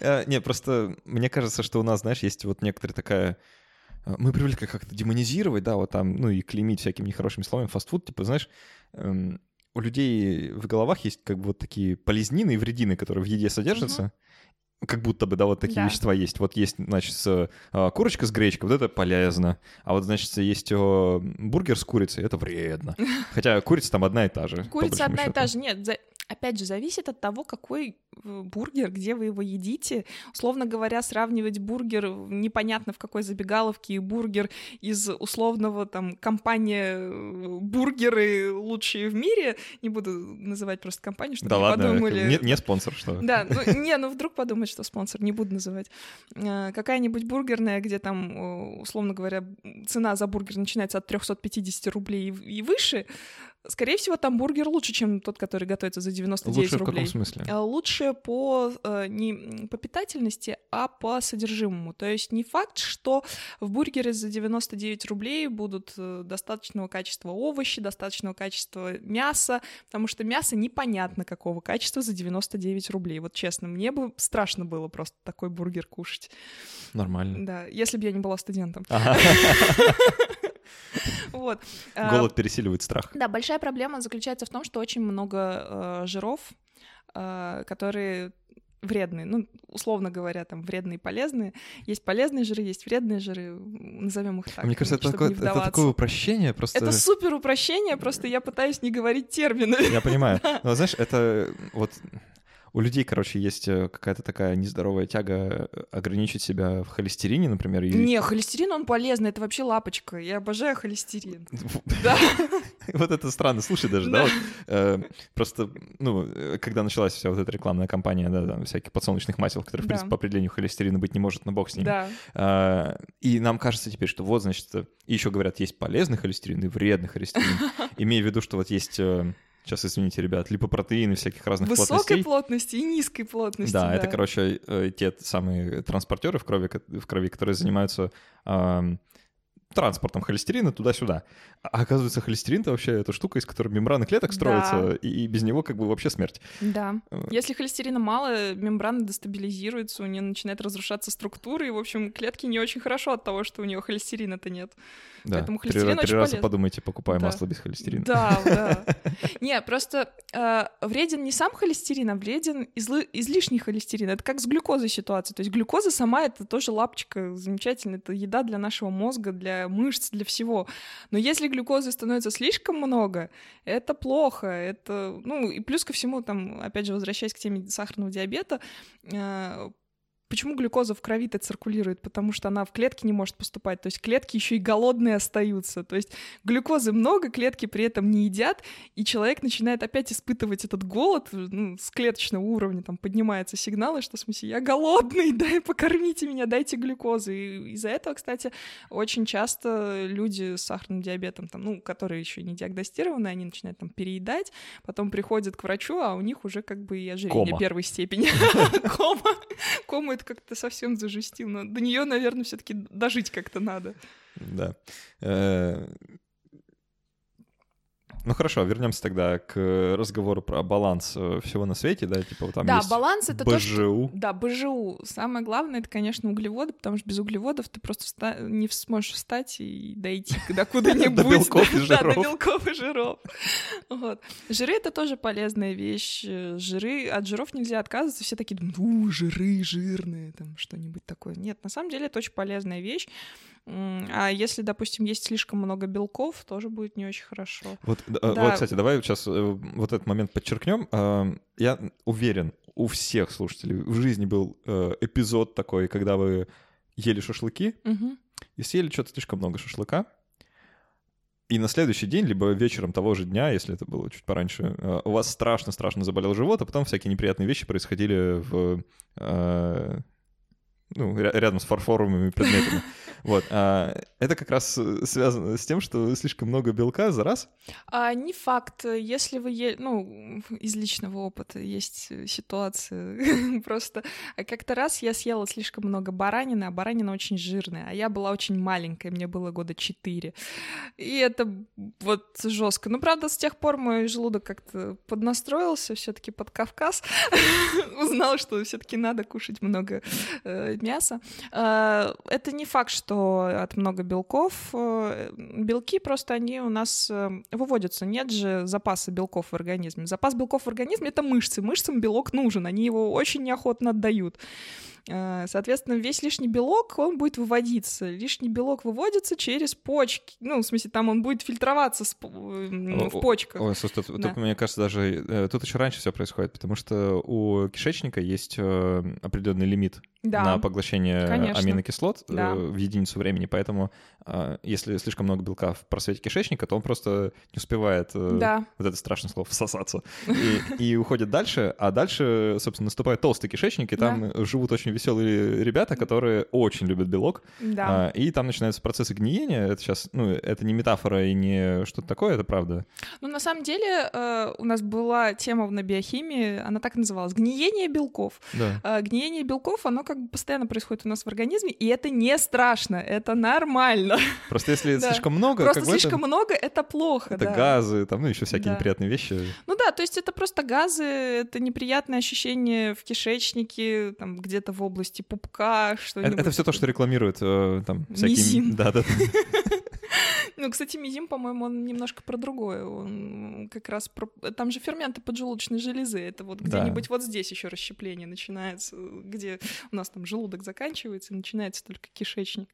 Э, Не, просто мне кажется, что у нас, знаешь, есть вот некоторая такая... э, Мы привыкли как-то демонизировать, да, вот там, ну и клеймить всякими нехорошими словами фастфуд, типа, знаешь, эм, у людей в головах есть как бы вот такие полезнины и вредины, которые в еде содержатся, как будто бы, да, вот такие Да. вещества есть. Вот есть, значит, э, курочка с гречкой, вот это полезно. А вот, значит, есть э, бургер с курицей, это вредно. Хотя курица там одна и та же. Курица одна и счету. та же. Нет, опять же, зависит от того, какой э, бургер, где вы его едите. Условно говоря, сравнивать бургер в- непонятно в какой забегаловке и бургер из условного там компания э, бургеры лучшие в мире. Не буду называть просто компанию, чтобы Да не ладно, подумали. не, не спонсор, что? Да, ну не, ну вдруг подумать, что спонсор, не буду называть. Э, Какая-нибудь бургерная, где там, э, условно говоря, цена за бургер начинается от 350 рублей и выше, скорее всего, там бургер лучше, чем тот, который готовится за 99 Лучше в рублей. каком смысле? Э, Лучше по э, не по питательности, а по содержимому. То есть не факт, что в бургере за 99 рублей будут э, достаточного качества овощи, достаточного качества мяса, потому что мясо непонятно какого качества за 99 рублей. Вот честно, мне бы страшно было просто такой бургер кушать. Нормально. Да, если бы я не была студентом. Ага. Вот. А, Голод пересиливает страх. Да, большая проблема заключается в том, что очень много э, жиров, э, которые вредные, ну, условно говоря, там вредные и полезные. Есть полезные жиры, есть вредные жиры, назовем их так. Мне кажется, это такое, это такое упрощение, просто... Это супер упрощение, просто я пытаюсь не говорить термины. Я понимаю. Но знаешь, это вот у людей, короче, есть э, какая-то такая нездоровая тяга э, ограничить себя в холестерине, например. и- Не, холестерин, он полезный, это вообще лапочка. Я обожаю холестерин. Да. Вот это странно, слушай даже, да, э, просто, ну, когда началась вся вот эта рекламная кампания, да, там, всяких подсолнечных масел, которые, в принципе, по определению холестерина быть не может, но бог с ним. Да. А, И нам кажется теперь, что вот, значит, еще говорят, есть полезный холестерин и вредный холестерин, имея в виду, что вот есть, сейчас, извините, ребят, липопротеины всяких разных Высокой плотностей. плотности и низкой плотности. Да, это, короче, э, те самые транспортеры в крови, в крови, которые занимаются ам, транспортом холестерина туда-сюда. А оказывается, холестерин-то вообще эта штука, из которой мембраны клеток строятся, и, и без него как бы вообще смерть. Да. Э, Если холестерина мало, мембрана дестабилизируется, у нее начинает разрушаться структура, и, в общем, клетки не очень хорошо от того, что у нее холестерина-то нет. Да, Поэтому три, холестерин три очень раза полезен. подумайте, покупая Да. масло без холестерина. Да, да. Не, просто э, вреден не сам холестерин, а вреден излы- излишний холестерин. Это как с глюкозой ситуация. То есть глюкоза сама — это тоже лапочка замечательная, это еда для нашего мозга, для мышц, для всего. Но если глюкозы становится слишком много, это плохо. Это, ну, и плюс ко всему, там, опять же, возвращаясь к теме сахарного диабета, э, Почему глюкоза в крови-то циркулирует? Потому что она в клетки не может поступать. То есть клетки еще и голодные остаются. То есть глюкозы много, клетки при этом не едят, и человек начинает опять испытывать этот голод ну, с клеточного уровня. Там поднимаются сигналы, что в смысле я голодный, дай покормите меня, дайте глюкозы. И из-за этого, кстати, очень часто люди с сахарным диабетом, там, ну, которые еще не диагностированы, они начинают там переедать, потом приходят к врачу, а у них уже как бы и ожирение Кома. первой степени. Кома. Кома это как-то совсем зажестил. Но до нее, наверное, все-таки дожить как-то надо. Да. Ну хорошо, вернемся тогда к разговору про баланс э, всего на свете, да, типа вот там да, есть баланс это БЖУ. то, что... Да, БЖУ. Самое главное, это, конечно, углеводы, потому что без углеводов ты просто вста- не сможешь встать и дойти до куда-нибудь. До белков и Да, жиров. до белков и жиров. Вот. Жиры — это тоже полезная вещь. Жиры, от жиров нельзя отказываться. Все такие думают, у, жиры, жирные, там что-нибудь такое. Нет, на самом деле это очень полезная вещь. А если, допустим, есть слишком много белков, тоже будет не очень хорошо. Вот, э, Да. вот, кстати, давай сейчас вот этот момент подчеркнем. Э, Я уверен, у всех слушателей в жизни был э, эпизод такой, когда вы ели шашлыки Мгм. и съели что-то слишком много шашлыка. И на следующий день, либо вечером того же дня, если это было чуть пораньше, э, у вас страшно-страшно заболел живот, а потом всякие неприятные вещи происходили в, э, ну, ря- рядом с фарфоровыми предметами. Вот. а Это как раз э, связано с тем, что слишком много белка за раз. А, не факт. Если вы... е- Ну, из личного опыта есть э, ситуации. Просто как-то раз я съела слишком много баранины, а баранина очень жирная, а я была очень маленькая, мне было года четыре. И это вот жестко. Ну, правда, с тех пор мой желудок как-то поднастроился все таки под Кавказ. Узнал, что все таки надо кушать много э, мяса. А, Это не факт, что от много белков. Э, Белки просто они у нас э, выводятся. Нет же запаса белков в организме. Запас белков в организме — это мышцы. Мышцам белок нужен, они его очень неохотно отдают. Э, Соответственно, весь лишний белок, он будет выводиться. Лишний белок выводится через почки. Ну, в смысле, там он будет фильтроваться с м, в почках. Ой, слушай, тут, тут, Да. мне кажется, даже э, тут еще раньше все происходит, потому что у кишечника есть э, определенный лимит Да. на поглощение конечно. аминокислот э, Да. в единицу времени, поэтому э, если слишком много белка в просвете кишечника, то он просто не успевает э, Да. вот это страшное слово всосаться и, и уходит дальше, а дальше, собственно, наступает толстый кишечник, и там э, живут очень веселые ребята, которые очень любят белок, Да. а, и там начинаются процессы гниения. Это сейчас, ну, это не метафора и не что-то такое, это правда. Ну, на самом деле, э, у нас была тема на биохимии, она так называлась «Гниение белков». Да. А, Гниение белков, оно как бы постоянно происходит у нас в организме, и это не страшно, это нормально. Просто если Да. слишком много, Просто как бы это- слишком много — это плохо, это да. газы, там, ну, еще всякие Да. неприятные вещи. Ну да, то есть это просто газы, это неприятное ощущение в кишечнике, там где-то в области пупка, Это, что-нибудь. это все то, что рекламируют э, там всякие... Мизим. Да, да. Ну, кстати, мизим, по-моему, он немножко про другое. Он как раз про... Там же ферменты поджелудочной железы. Это вот Да. где-нибудь вот здесь еще расщепление начинается, где у нас там желудок заканчивается, и начинается только кишечник.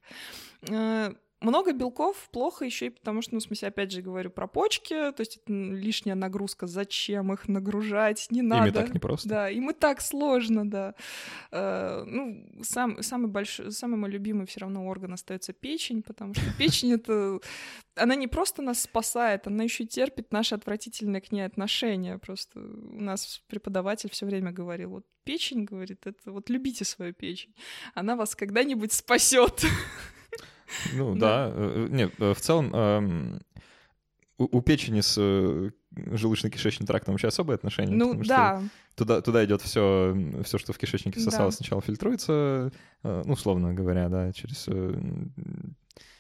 Много белков плохо еще и потому, что, ну, в смысле, опять же говорю про почки, то есть это лишняя нагрузка, зачем их нагружать, не надо. Ими так непросто. Да, им и так сложно, да. Э, ну, сам, самый большой, самый мой любимый все равно орган остается печень, потому что печень это, она не просто нас спасает, она еще и терпит наши отвратительные к ней отношения. Просто у нас преподаватель все время говорил, вот печень, говорит, это вот любите свою печень, она вас когда-нибудь спасет. Ну, Да. да. э, Не, э, в целом, эм, у, печени с э, желудочно-кишечным трактом вообще особые отношения. Ну да, Туда, туда идет все, все, что в кишечнике всосалось, Да. сначала фильтруется, э, ну, условно говоря, да, через, э,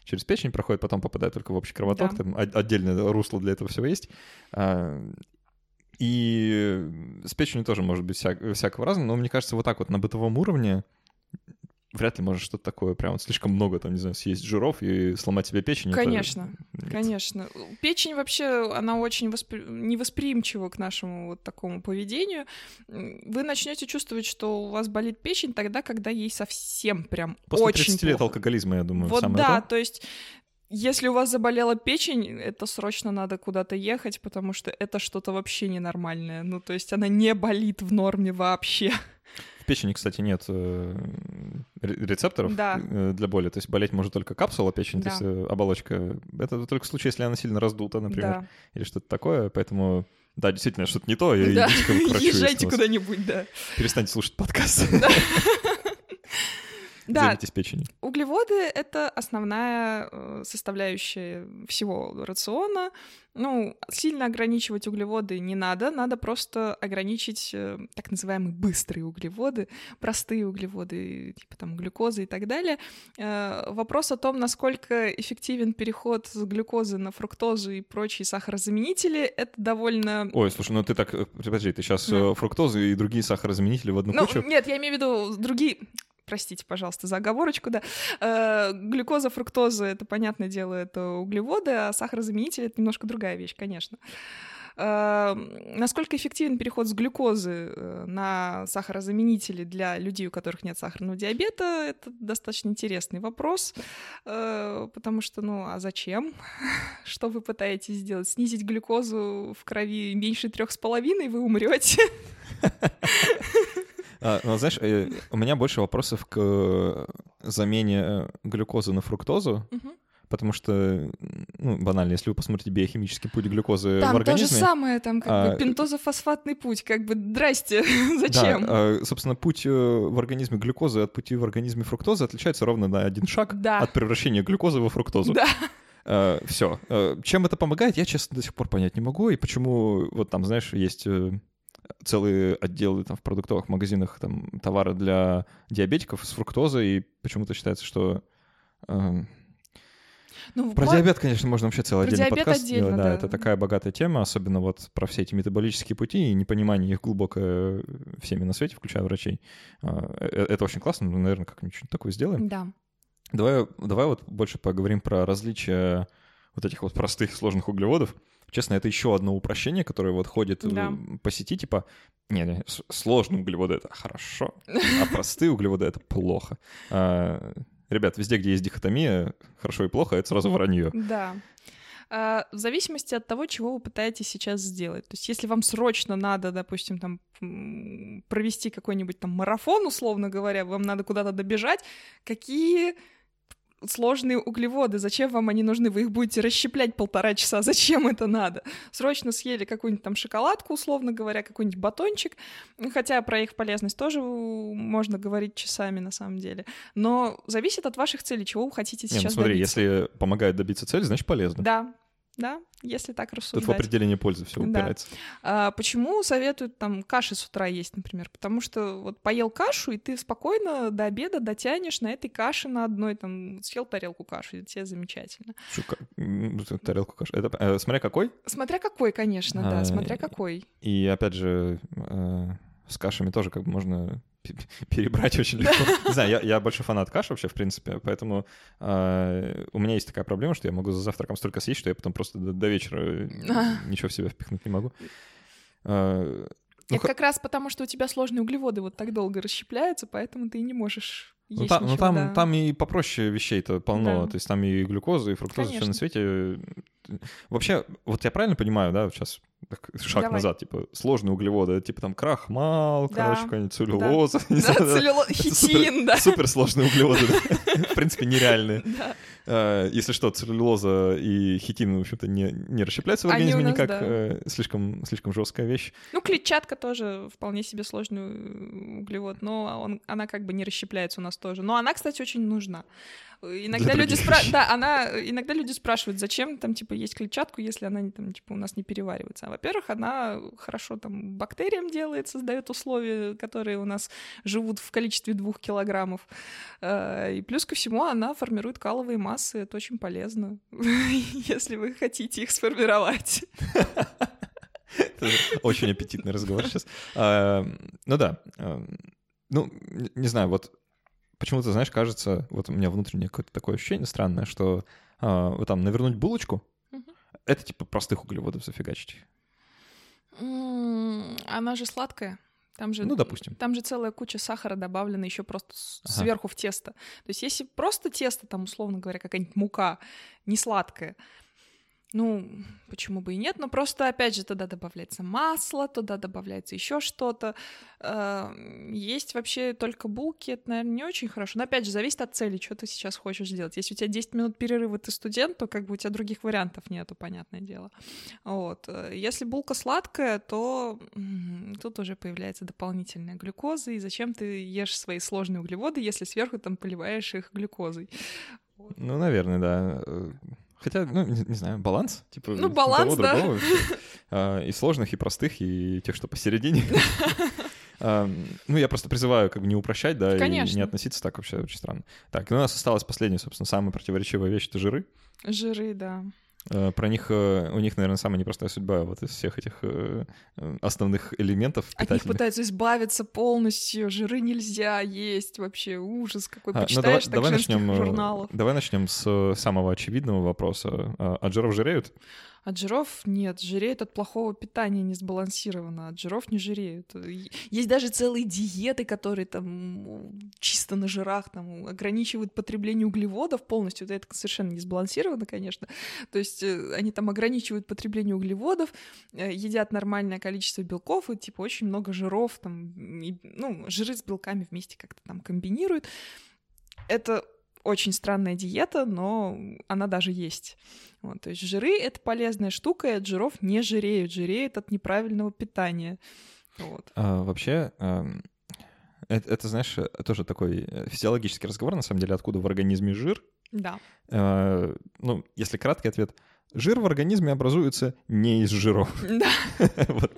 через печень проходит, потом попадает только в общий кровоток, Да. там отдельное русло для этого всего есть. А, И с печенью тоже может быть вся- всякого разного, но мне кажется, вот так вот на бытовом уровне вряд ли может что-то такое прям слишком много, там, не знаю, съесть жиров и сломать себе печень. это- Конечно, нет. Конечно. Печень вообще, она очень воспри... невосприимчива к нашему вот такому поведению. Вы начнете чувствовать, что у вас болит печень тогда, когда ей совсем прям После очень 30 лет плохо. алкоголизма, я думаю, Вот да, то. то есть если у вас заболела печень, это срочно надо куда-то ехать, потому что это что-то вообще ненормальное. Ну, то есть она не болит в норме вообще. В печени, кстати, нет э, ре- рецепторов Да. э, для боли. То есть болеть может только капсула печени, то Да. есть э, оболочка. Это только в случае, если она сильно раздута, например, Да. или что-то такое. Поэтому, да, действительно, что-то не то, Да. идите к врачу, Езжайте куда-нибудь, да. Перестаньте слушать подкаст. Да. Займитесь печенью. Углеводы — это основная э, составляющая всего рациона. Ну, сильно ограничивать углеводы не надо, надо просто ограничить э, так называемые быстрые углеводы, простые углеводы, типа там глюкозы и так далее. Э, вопрос о том, насколько эффективен переход с глюкозы на фруктозу и прочие сахарозаменители, это довольно... Ой, слушай, ну ты так, подожди, ты сейчас Ну. фруктозу и другие сахарозаменители в одну Ну, кучу? нет, я имею в виду другие... Простите, пожалуйста, за оговорочку, да. Э, глюкоза, фруктоза — это, понятное дело, это углеводы, а сахарозаменители — это немножко другая вещь, конечно. Э, насколько эффективен переход с глюкозы э, на сахарозаменители для людей, у которых нет сахарного диабета, это достаточно интересный вопрос, потому что, ну, а зачем? Что вы пытаетесь сделать? Снизить глюкозу в крови меньше трех с половиной, вы умрете. А, ну, знаешь, э, у меня больше вопросов к э, замене э, глюкозы на фруктозу, потому что, ну, банально, если вы посмотрите биохимический путь глюкозы в Там то же организме... самое, там как а, бы пентозофосфатный путь, как бы, здрасте, Да, зачем? а, собственно, путь в организме глюкозы от пути в организме фруктозы отличается ровно на один шаг Да. от превращения глюкозы во фруктозу. Да, Все. Чем это помогает, я, честно, до сих пор понять не могу. И почему, вот там, знаешь, есть целые отделы там, в продуктовых магазинах там, товара для диабетиков с фруктозой, и почему-то считается, что... э, ну, Про мо- диабет, конечно, можно вообще целый Про отдельный подкаст отдельно, сделать. Да, да. это такая богатая тема, особенно вот про все эти метаболические пути и непонимание их глубокое всеми на свете, включая врачей. А, э- Это очень классно, мы, наверное, как-нибудь что-нибудь такое сделаем. Да. Давай, давай вот больше поговорим про различия вот этих вот простых сложных углеводов. Честно, это еще одно упрощение, которое вот ходит э, Да. по сети, типа, не, не, сложные углеводы — это хорошо, а простые углеводы — это плохо. А, Ребят, везде, где есть дихотомия, хорошо и плохо, это сразу вранье. Да. А, В зависимости от того, чего вы пытаетесь сейчас сделать. То есть, если вам срочно надо, допустим, там провести какой-нибудь там марафон, условно говоря, вам надо куда-то добежать, какие сложные углеводы, зачем вам они нужны? Вы их будете расщеплять полтора часа, зачем это надо? Срочно съели какую-нибудь там шоколадку, условно говоря, какой-нибудь батончик, хотя про их полезность тоже можно говорить часами на самом деле. Но зависит от ваших целей, чего вы хотите Не, ну сейчас смотри, добиться. если помогает добиться цели, значит полезно. Да, да, если так Тут рассуждать. в определении пользы все Да. упирается. А почему советуют там каши с утра есть, например? Потому что вот поел кашу, и ты спокойно до обеда дотянешь на этой каше на одной, там, съел тарелку каши, и тебе замечательно. Шу- ка- м, Тарелку каши. Это, э, смотря какой. Смотря какой, конечно, да, А, смотря какой. И опять же, э, с кашами тоже как бы можно перебрать очень легко. Не знаю, я, я большой фанат каш вообще, в принципе, поэтому э, у меня есть такая проблема, что я могу за завтраком столько съесть, что я потом просто до, до вечера э, ничего в себя впихнуть не могу. Э, ну, Это как раз потому, что у тебя сложные углеводы вот так долго расщепляются, поэтому ты и не можешь Ну, там, ну, ничего, там, да. там и попроще вещей-то полно. Да. То есть там и глюкоза, и фруктоза, все Конечно. на свете. Вообще, вот я правильно понимаю, да, сейчас шаг Давай. назад, типа, сложные углеводы, типа там крахмал, Да, короче, какая-нибудь целлюлоза. не Да, знаю, целлюло- хитин, да. Супер сложные углеводы, да. в принципе, нереальные. Да. Э, Если что, целлюлоза и хитин, в общем-то, не, не расщепляются в организме никак. да. э, Слишком, слишком жесткая вещь. Ну, клетчатка тоже вполне себе сложный э, углевод, но он, она как бы не расщепляется у нас тоже. Но она, кстати, очень нужна. Э, Иногда люди, спра- да, она, иногда люди спрашивают, зачем там, типа, есть клетчатку, если она, там, типа, у нас не переваривается. А, во-первых, она хорошо там бактериям делает, создает условия, которые у нас живут в количестве двух килограммов. Э, И плюс ко всему она формирует каловые массы, это очень полезно, если вы хотите их сформировать. Очень аппетитный разговор сейчас. А, Ну да. а, Ну, не знаю, вот почему-то, знаешь, кажется, вот у меня внутреннее какое-то такое ощущение странное, что а, вот там навернуть булочку, Мгм. это типа простых углеводов зафигачить. Она же сладкая. Там же, Ну, допустим. там же целая куча сахара добавлена еще просто Ага. сверху в тесто. То есть если просто тесто, там, условно говоря, какая-нибудь мука, не сладкая, Ну, почему бы и нет, но просто, опять же, туда добавляется масло, туда добавляется еще что-то. Э, есть вообще только булки, это, наверное, не очень хорошо. Но, опять же, зависит от цели, что ты сейчас хочешь сделать. Если у тебя 10 минут перерыва, ты студент, то как бы у тебя других вариантов нету, понятное дело. Вот. Э, если булка сладкая, то тут уже появляется дополнительная глюкоза, и зачем ты ешь свои сложные углеводы, если сверху там поливаешь их глюкозой? Ну, наверное, да. Хотя, ну, не, не знаю, баланс, типа. Ну, баланс, того, да. Другого, а, и сложных, и простых, и тех, что посередине. А, ну, я просто призываю как бы не упрощать, да, Конечно. и не относиться так вообще очень странно. Так, ну, у нас осталась последняя, собственно, самая противоречивая вещь — это жиры. Жиры, да. Э, про них, э, у них, наверное, самая непростая судьба вот из всех этих э, основных элементов От них пытаются избавиться полностью, жиры нельзя есть, вообще ужас какой, А, ну, давай, так давай начнем, журналов. давай начнем с самого очевидного вопроса. А, От жиров жиреют? От жиров нет, жиреют от плохого питания не сбалансированно, от жиров не жиреют. Есть даже целые диеты, которые там чисто на жирах там ограничивают потребление углеводов полностью, это совершенно не сбалансировано, конечно. То есть э, они там ограничивают потребление углеводов, э, едят нормальное количество белков и типа очень много жиров, там, и, ну, жиры с белками вместе как-то там комбинируют. Это очень странная диета, но она даже есть. Вот, то есть жиры — это полезная штука, и от жиров не жиреют, жиреют от неправильного питания. Вот. А, вообще, эм, это, это, знаешь, тоже такой э, физиологический разговор, на самом деле, откуда в организме жир. Да. Э, ну, если краткий ответ, жир в организме образуется не из жиров. Да. Вот.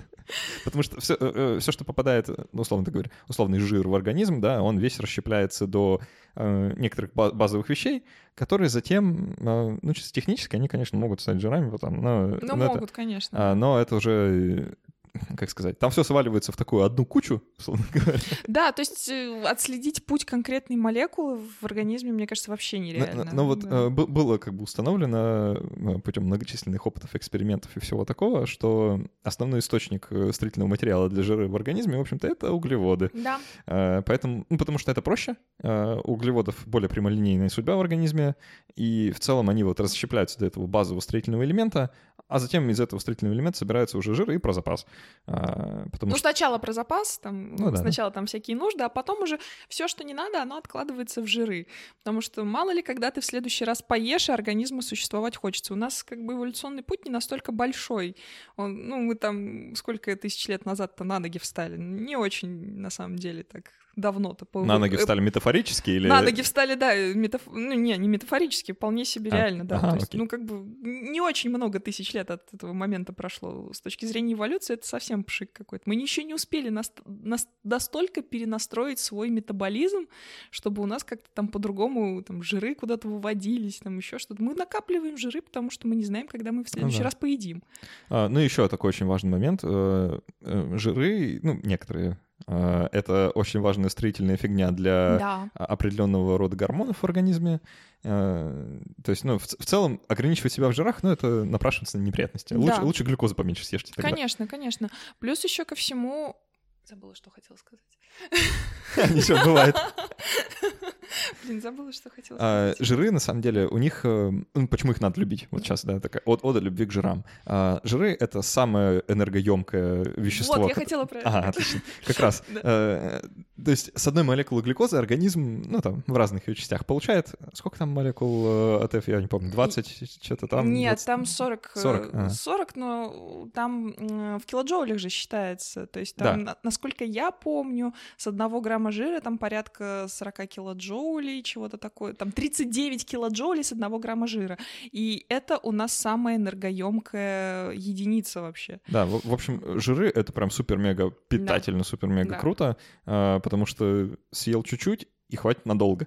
Потому что все, все, что попадает, ну, условно говоря, условный жир в организм, да, он весь расщепляется до э, некоторых ба- базовых вещей, которые затем, э, ну, чисто технически, они, конечно, могут стать жирами, потом, но, Ну, но могут, это, конечно. а, но это уже как сказать, там все сваливается в такую одну кучу, условно говоря. Да, то есть э, отследить путь конкретной молекулы в организме, мне кажется, вообще нереально. Но, но вот да. э, было как бы установлено э, путем многочисленных опытов, экспериментов и всего такого, что основной источник строительного материала для жира в организме, в общем-то, это углеводы. Да, Поэтому, ну, потому что это проще, у углеводов более прямолинейная судьба в организме, и в целом они вот расщепляются до этого базового строительного элемента, а затем из этого строительного элемента собираются уже жиры и про запас. А, Потому ну что сначала про запас, там, Ну да, сначала там всякие нужды, а потом уже все, что не надо, оно откладывается в жиры. Потому что мало ли, когда ты в следующий раз поешь, и организму существовать хочется. У нас как бы эволюционный путь не настолько большой. Он, ну, мы там сколько тысяч лет назад-то на ноги встали. Не очень, на самом деле, так давно-то. по- на ноги э, встали метафорически или... На ноги встали, да, метаф... ну не, не метафорически, вполне себе А, реально, да. ага, То есть, окей. ну как бы не очень много тысяч лет от этого момента прошло. С точки зрения эволюции это совсем пшик какой-то. Мы еще не успели нас... нас настолько перенастроить свой метаболизм, чтобы у нас как-то там по-другому там жиры куда-то выводились, там еще что-то. Мы накапливаем жиры, потому что мы не знаем, когда мы в следующий да. раз поедим. А, ну, еще такой очень важный момент. э, э, Жиры, ну, некоторые, э, это очень важная строительная фигня для Да. определенного рода гормонов в организме. Э, То есть, ну, в, в целом, ограничивать себя в жирах, ну, это напрашивается на неприятности. Лучше, Да. лучше глюкозы поменьше съешьте тогда. Конечно, конечно. Плюс еще ко всему... Забыла, что хотела сказать. Ничего, бывает. Блин, забыла, что хотела А. Жиры, на самом деле, у них... э, ну, Почему их надо любить? Вот сейчас, да, такая от- ода любви к жирам. А, Жиры — это самое энергоемкое вещество. Вот, я хотела про это. Ага, отлично. Как раз. Да. Э, То есть с одной молекулы глюкозы организм, ну там, в разных ее частях получает... Сколько там молекул э, АТФ, я не помню, 20, что-то там? Нет, 20? там 40, э, 40, ага. 40, но там в килоджоулях же считается. То есть там, на- насколько я помню, с одного грамма жира там порядка 40 килоджоулей, чего-то такое. Там 39 килоджоулей с одного грамма жира. И это у нас самая энергоемкая единица вообще. Да, в, в общем, жиры — это прям супер-мега питательно, супер-мега Да. круто, э, потому что съел чуть-чуть и хватит надолго.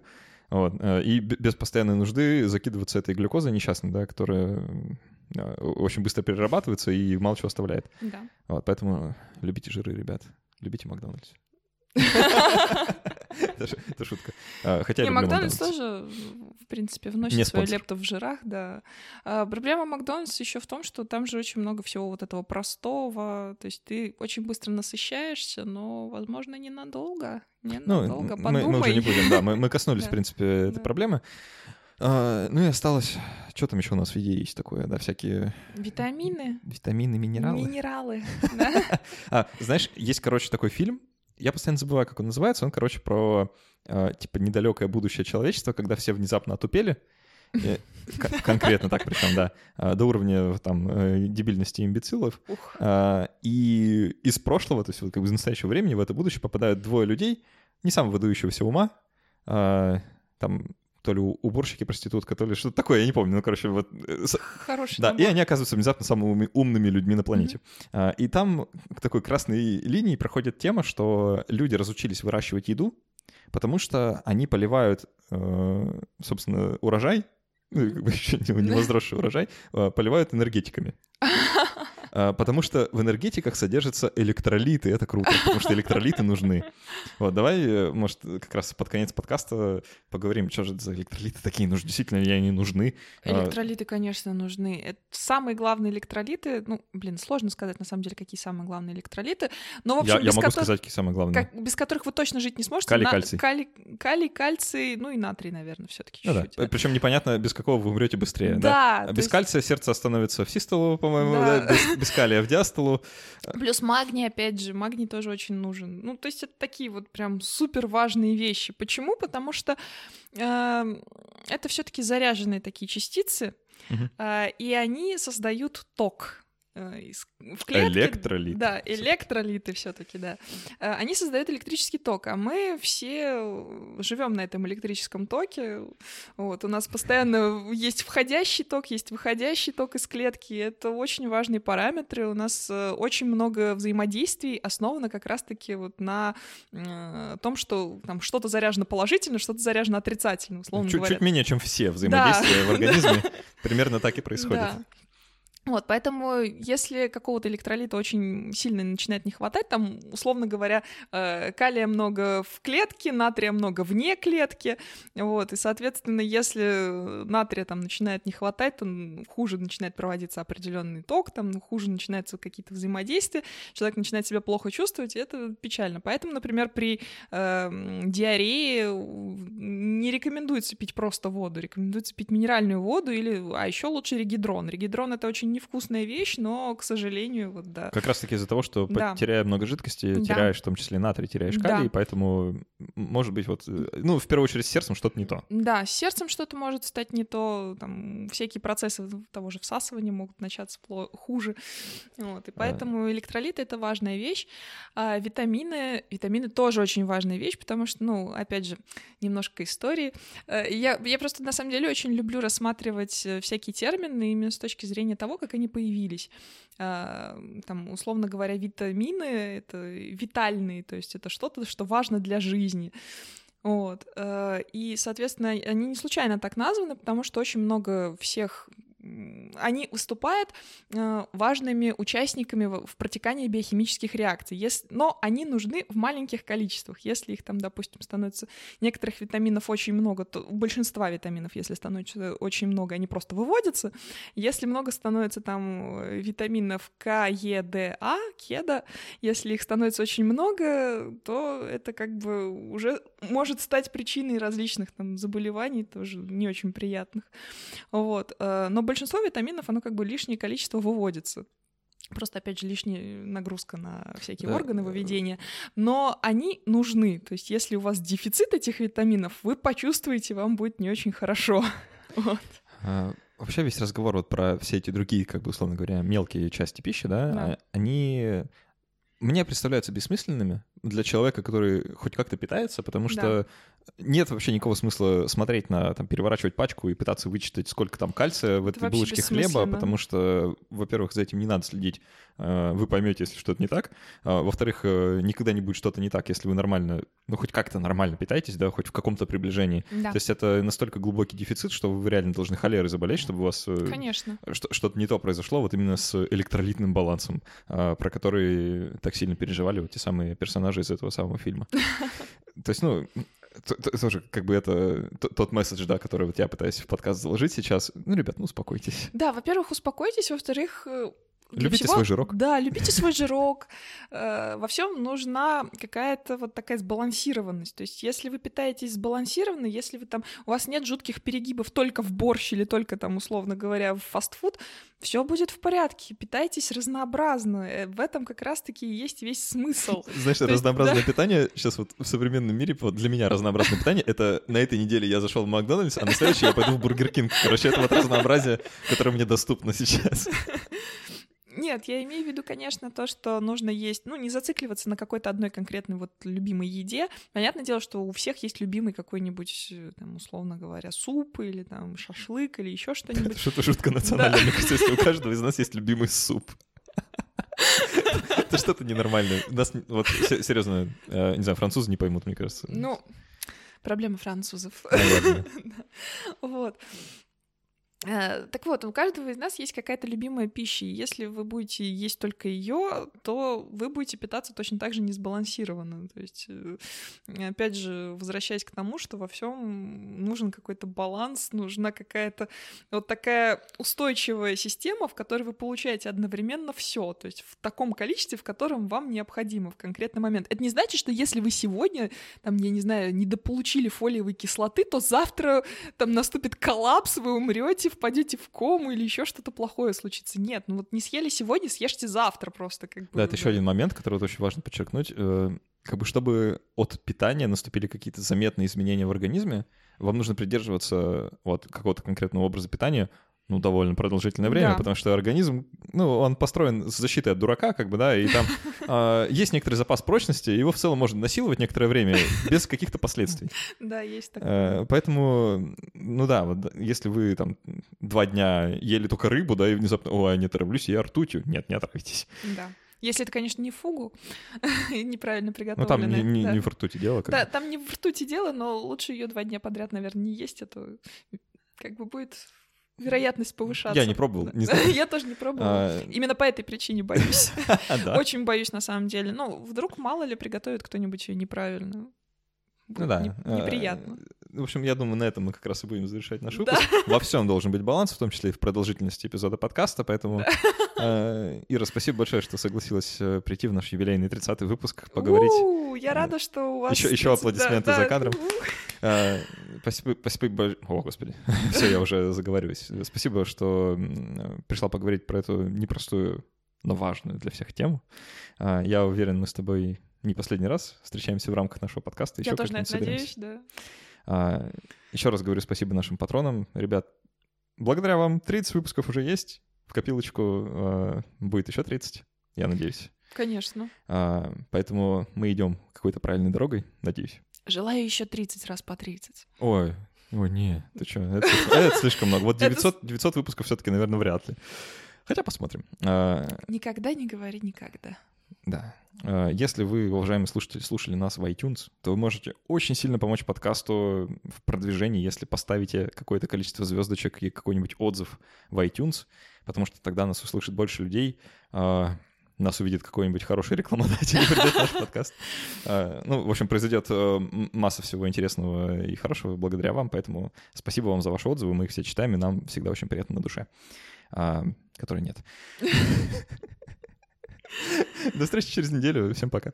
Вот. э, И без постоянной нужды закидываться этой глюкозой несчастной, да, которая э, очень быстро перерабатывается и мало чего оставляет. Да. Вот, поэтому любите жиры, ребят. Любите Макдональдс. Это шутка. А, Хотя Не, Макдональдс тоже, в принципе, вносит свою лепту в жирах, да. А, проблема Макдональдс еще в том, что там же очень много всего вот этого простого. То есть ты очень быстро насыщаешься, но, возможно, ненадолго. Ну, Ненадолго. мы, мы уже не Подумай. будем, да, мы, коснулись, в принципе, этой проблемы. А, ну и осталось... Что там еще у нас в еде есть такое, да, всякие... Витамины. Витамины, минералы. Минералы, да. Знаешь, есть, короче, такой фильм, я постоянно забываю, как он называется, он, короче, про, э, типа, недалекое будущее человечества, когда все внезапно отупели, и, конкретно так причем, да, а, до уровня там э, дебильности имбецилов. И из прошлого, то есть вот как бы из настоящего времени в это будущее попадают двое людей, не самого выдающегося ума, там то ли уборщики, проститутка, то ли что-то такое, я не помню, ну, короче, вот... э, Хороший Да, и набор. они оказываются внезапно самыми умными людьми на планете. А, И там к такой красной линии проходит тема, что люди разучились выращивать еду, потому что они поливают, э, собственно, урожай, ну, и как бы еще не возросший урожай, э, поливают энергетиками. А, Потому что в энергетиках содержатся электролиты, это круто, потому что электролиты нужны. Вот, давай, э, может, как раз под конец подкаста поговорим, что же за электролиты такие нужны, действительно ли они нужны. А, Электролиты, конечно, нужны. Это самые главные электролиты. Ну, блин, сложно сказать на самом деле, какие самые главные электролиты. Но, в общем, Я, я без могу которых- сказать, какие самые главные. как- без которых вы точно жить не сможете. Калий, На- кальций. Калий, калий, кальций, ну и натрий, наверное, все-таки Ну да. чуть-чуть. Причем непонятно, без какого вы умрете быстрее. Да. Да, А Без есть кальция сердце остановится в систолу, по-моему, Да. да, без, без калия в диастолу. Плюс магний, опять же, магний тоже очень нужен. Ну, то есть это такие вот прям супер важные вещи. Почему? Потому что эм, это все-таки заряженные такие частицы, э, и они создают ток. Э, в клетке, Электролиты. Да, электролиты все-таки, да. Э, Они создают электрический ток, а мы все живем на этом электрическом токе. Вот, у нас постоянно есть входящий ток, есть выходящий ток из клетки. Это очень важные параметры. У нас э, очень много взаимодействий основано как раз-таки вот на э, том, что там что-то заряжено положительно, что-то заряжено отрицательно, условно Чуть, говоря. чуть менее, чем все взаимодействия в организме. Примерно так и происходит. Да. Вот, поэтому если какого-то электролита очень сильно начинает не хватать, там, условно говоря, э, калия много в клетке, натрия много вне клетки, вот, и, соответственно, если натрия там начинает не хватать, то хуже начинает проводиться определенный ток, там ну, хуже начинаются какие-то взаимодействия, человек начинает себя плохо чувствовать, и это печально. Поэтому, например, при э, диарее не рекомендуется пить просто воду, рекомендуется пить минеральную воду или, а еще лучше регидрон. Регидрон это очень невкусная вещь, но, к сожалению, вот да. Как раз таки из-за того, что Да. теряя много жидкости, Да. теряешь в том числе натрий, теряешь Да. калий, поэтому, может быть, вот, э, ну, в первую очередь с сердцем что-то не то. Да, с сердцем что-то может стать не то, там всякие процессы того же всасывания могут начаться хуже, вот, и поэтому электролиты это важная вещь, а витамины, витамины тоже очень важная вещь, потому что, ну, опять же, немножко истории. Э, Я, я просто на самом деле очень люблю рассматривать э, всякие термины именно с точки зрения того, как они появились. А, Там, условно говоря, витамины — это витальные, то есть это что-то, что важно для жизни. Вот. э, И, соответственно, они не случайно так названы, потому что очень много всех они выступают э, важными участниками в протекании биохимических реакций, но они нужны в маленьких количествах. Если их там, допустим, становится некоторых витаминов очень много, то большинства витаминов, если становится очень много, они просто выводятся. Если много становится там э, витаминов К, Е, Д, А, кеда, если их становится очень много, то это как бы уже может стать причиной различных там заболеваний, тоже не очень приятных. Вот. э, Но большинство витаминов, оно как бы лишнее количество выводится. Просто, опять же, лишняя нагрузка на всякие Да. органы выведения. Но они нужны. То есть, если у вас дефицит этих витаминов, вы почувствуете, вам будет не очень хорошо. Вот. А, Вообще весь разговор вот про все эти другие, как бы, условно говоря, мелкие части пищи, да, Да. а, они мне представляются бессмысленными для человека, который хоть как-то питается, потому что нет вообще никакого смысла смотреть на, там, переворачивать пачку и пытаться вычитать, сколько там кальция в Это этой булочке хлеба, потому что, во-первых, за этим не надо следить, э, вы поймете, если что-то не так, А, во-вторых, э, никогда не будет что-то не так, если вы нормально, ну, хоть как-то нормально питаетесь, да, хоть в каком-то приближении. Да, То есть это настолько глубокий дефицит, что вы реально должны холерой заболеть, чтобы у вас э, конечно. что- что-то не то произошло, вот именно с электролитным балансом, а, про который так сильно переживали вот те самые персонажи из этого самого фильма. То есть, ну, тоже как бы это тот месседж, да, который вот я пытаюсь в подкаст заложить сейчас. Ну, ребят, ну, успокойтесь. Да, во-первых, успокойтесь, во-вторых, э, Любите всего- свой жирок. Да, любите свой жирок. Э, Во всем нужна какая-то вот такая сбалансированность. То есть, если вы питаетесь сбалансированно, если вы там у вас нет жутких перегибов только в борщ или только там, условно говоря, в фастфуд, все будет в порядке. Питайтесь разнообразно. Э, В этом как раз-таки и есть весь смысл. Знаешь, То есть, разнообразное питание сейчас вот в современном мире, вот для меня разнообразное питание, это на этой неделе я зашел в Макдональдс, а на следующей я пойду в Бургер Кинг. Короче, это вот разнообразие, которое мне доступно сейчас. Нет, я имею в виду, конечно, то, что нужно есть, ну, не зацикливаться на какой-то одной конкретной вот любимой еде. Понятное дело, что у всех есть любимый какой-нибудь, э, там, условно говоря, суп или там шашлык или еще Это что-нибудь. что-то шутка национальная. Мне кажется, если у каждого из нас есть любимый суп. Это что-то ненормальное. У Нас, вот, се- серьезно, э, не знаю, французы не поймут, мне кажется. Ну, проблема французов. Наверное. Вот. Э, Так вот, у каждого из нас есть какая-то любимая пища, и если вы будете есть только ее, то вы будете питаться точно так же несбалансированно. То есть, э, опять же, возвращаясь к тому, что во всем нужен какой-то баланс, нужна какая-то вот такая устойчивая система, в которой вы получаете одновременно все, то есть в таком количестве, в котором вам необходимо в конкретный момент. Это не значит, что если вы сегодня, там, я не знаю, недополучили фолиевой кислоты, то завтра там наступит коллапс, вы умрете, впадете в кому или еще что-то плохое случится. Нет, ну вот не съели сегодня, съешьте завтра просто. Как бы, Да, это еще один момент, который вот очень важно подчеркнуть. Э, Как бы чтобы от питания наступили какие-то заметные изменения в организме, вам нужно придерживаться вот какого-то конкретного образа питания, ну, довольно продолжительное время, Да. потому что организм, ну, он построен с защитой от дурака, как бы, да, и там а, есть некоторый запас прочности, его в целом можно насиловать некоторое время без каких-то последствий. Да, есть такое. Э, Поэтому, ну да, вот если вы там два дня ели только рыбу, да, и внезапно, ой, не травлюсь, я ртутью. Нет, не отравитесь. Да. Если это, конечно, не фугу, неправильно Ну приготовленная. там не, не- да. не в ртути дело. как Да, там не в ртути дело, но лучше ее два дня подряд, наверное, не есть, а то как бы будет вероятность повышаться. Я не пробовал, не знаю. Я тоже не пробовала. А, Именно по этой причине боюсь. Очень боюсь, на самом деле. Ну, вдруг мало ли приготовит кто-нибудь ее неправильно. Ну да. э, Неприятно. В общем, я думаю, на этом мы как раз и будем завершать наш Да. выпуск. Во всем должен быть баланс, в том числе и в продолжительности эпизода подкаста, поэтому... э, Ира, спасибо большое, что согласилась э, прийти в наш юбилейный 30-й выпуск, поговорить. У, Я рада, что у вас... Ещё 30 аплодисменты да, за да. кадром. Э, Спасибо, спасибо больш- О, господи. Все, я уже заговариваюсь. Спасибо, что пришла поговорить про эту непростую, но важную для всех тему. А, Я уверен, мы с тобой не последний раз встречаемся в рамках нашего подкаста. Еще Я тоже на это соберемся. надеюсь, да. А, Еще раз говорю спасибо нашим патронам. Ребят, благодаря вам 30 выпусков уже есть. В копилочку э, будет еще 30, я надеюсь. Конечно. А, Поэтому мы идем какой-то правильной дорогой, надеюсь. Желаю еще 30 раз по 30. Ой, ой, не, ты что, это, слишком- это слишком много. Вот Это 900, 900 выпусков все-таки, наверное, вряд ли. Хотя посмотрим. А, Никогда не говори никогда. Да. А, Если вы, уважаемые слушатели, слушали нас в iTunes, то вы можете очень сильно помочь подкасту в продвижении, если поставите какое-то количество звездочек и какой-нибудь отзыв в iTunes, потому что тогда нас услышит больше людей, а, нас увидит какой-нибудь хороший рекламодатель и придет наш подкаст. А, Ну, в общем, произойдет э, масса всего интересного и хорошего благодаря вам, поэтому спасибо вам за ваши отзывы, мы их все читаем, и нам всегда очень приятно на душе. Которой нет. До встречи через неделю. Всем пока.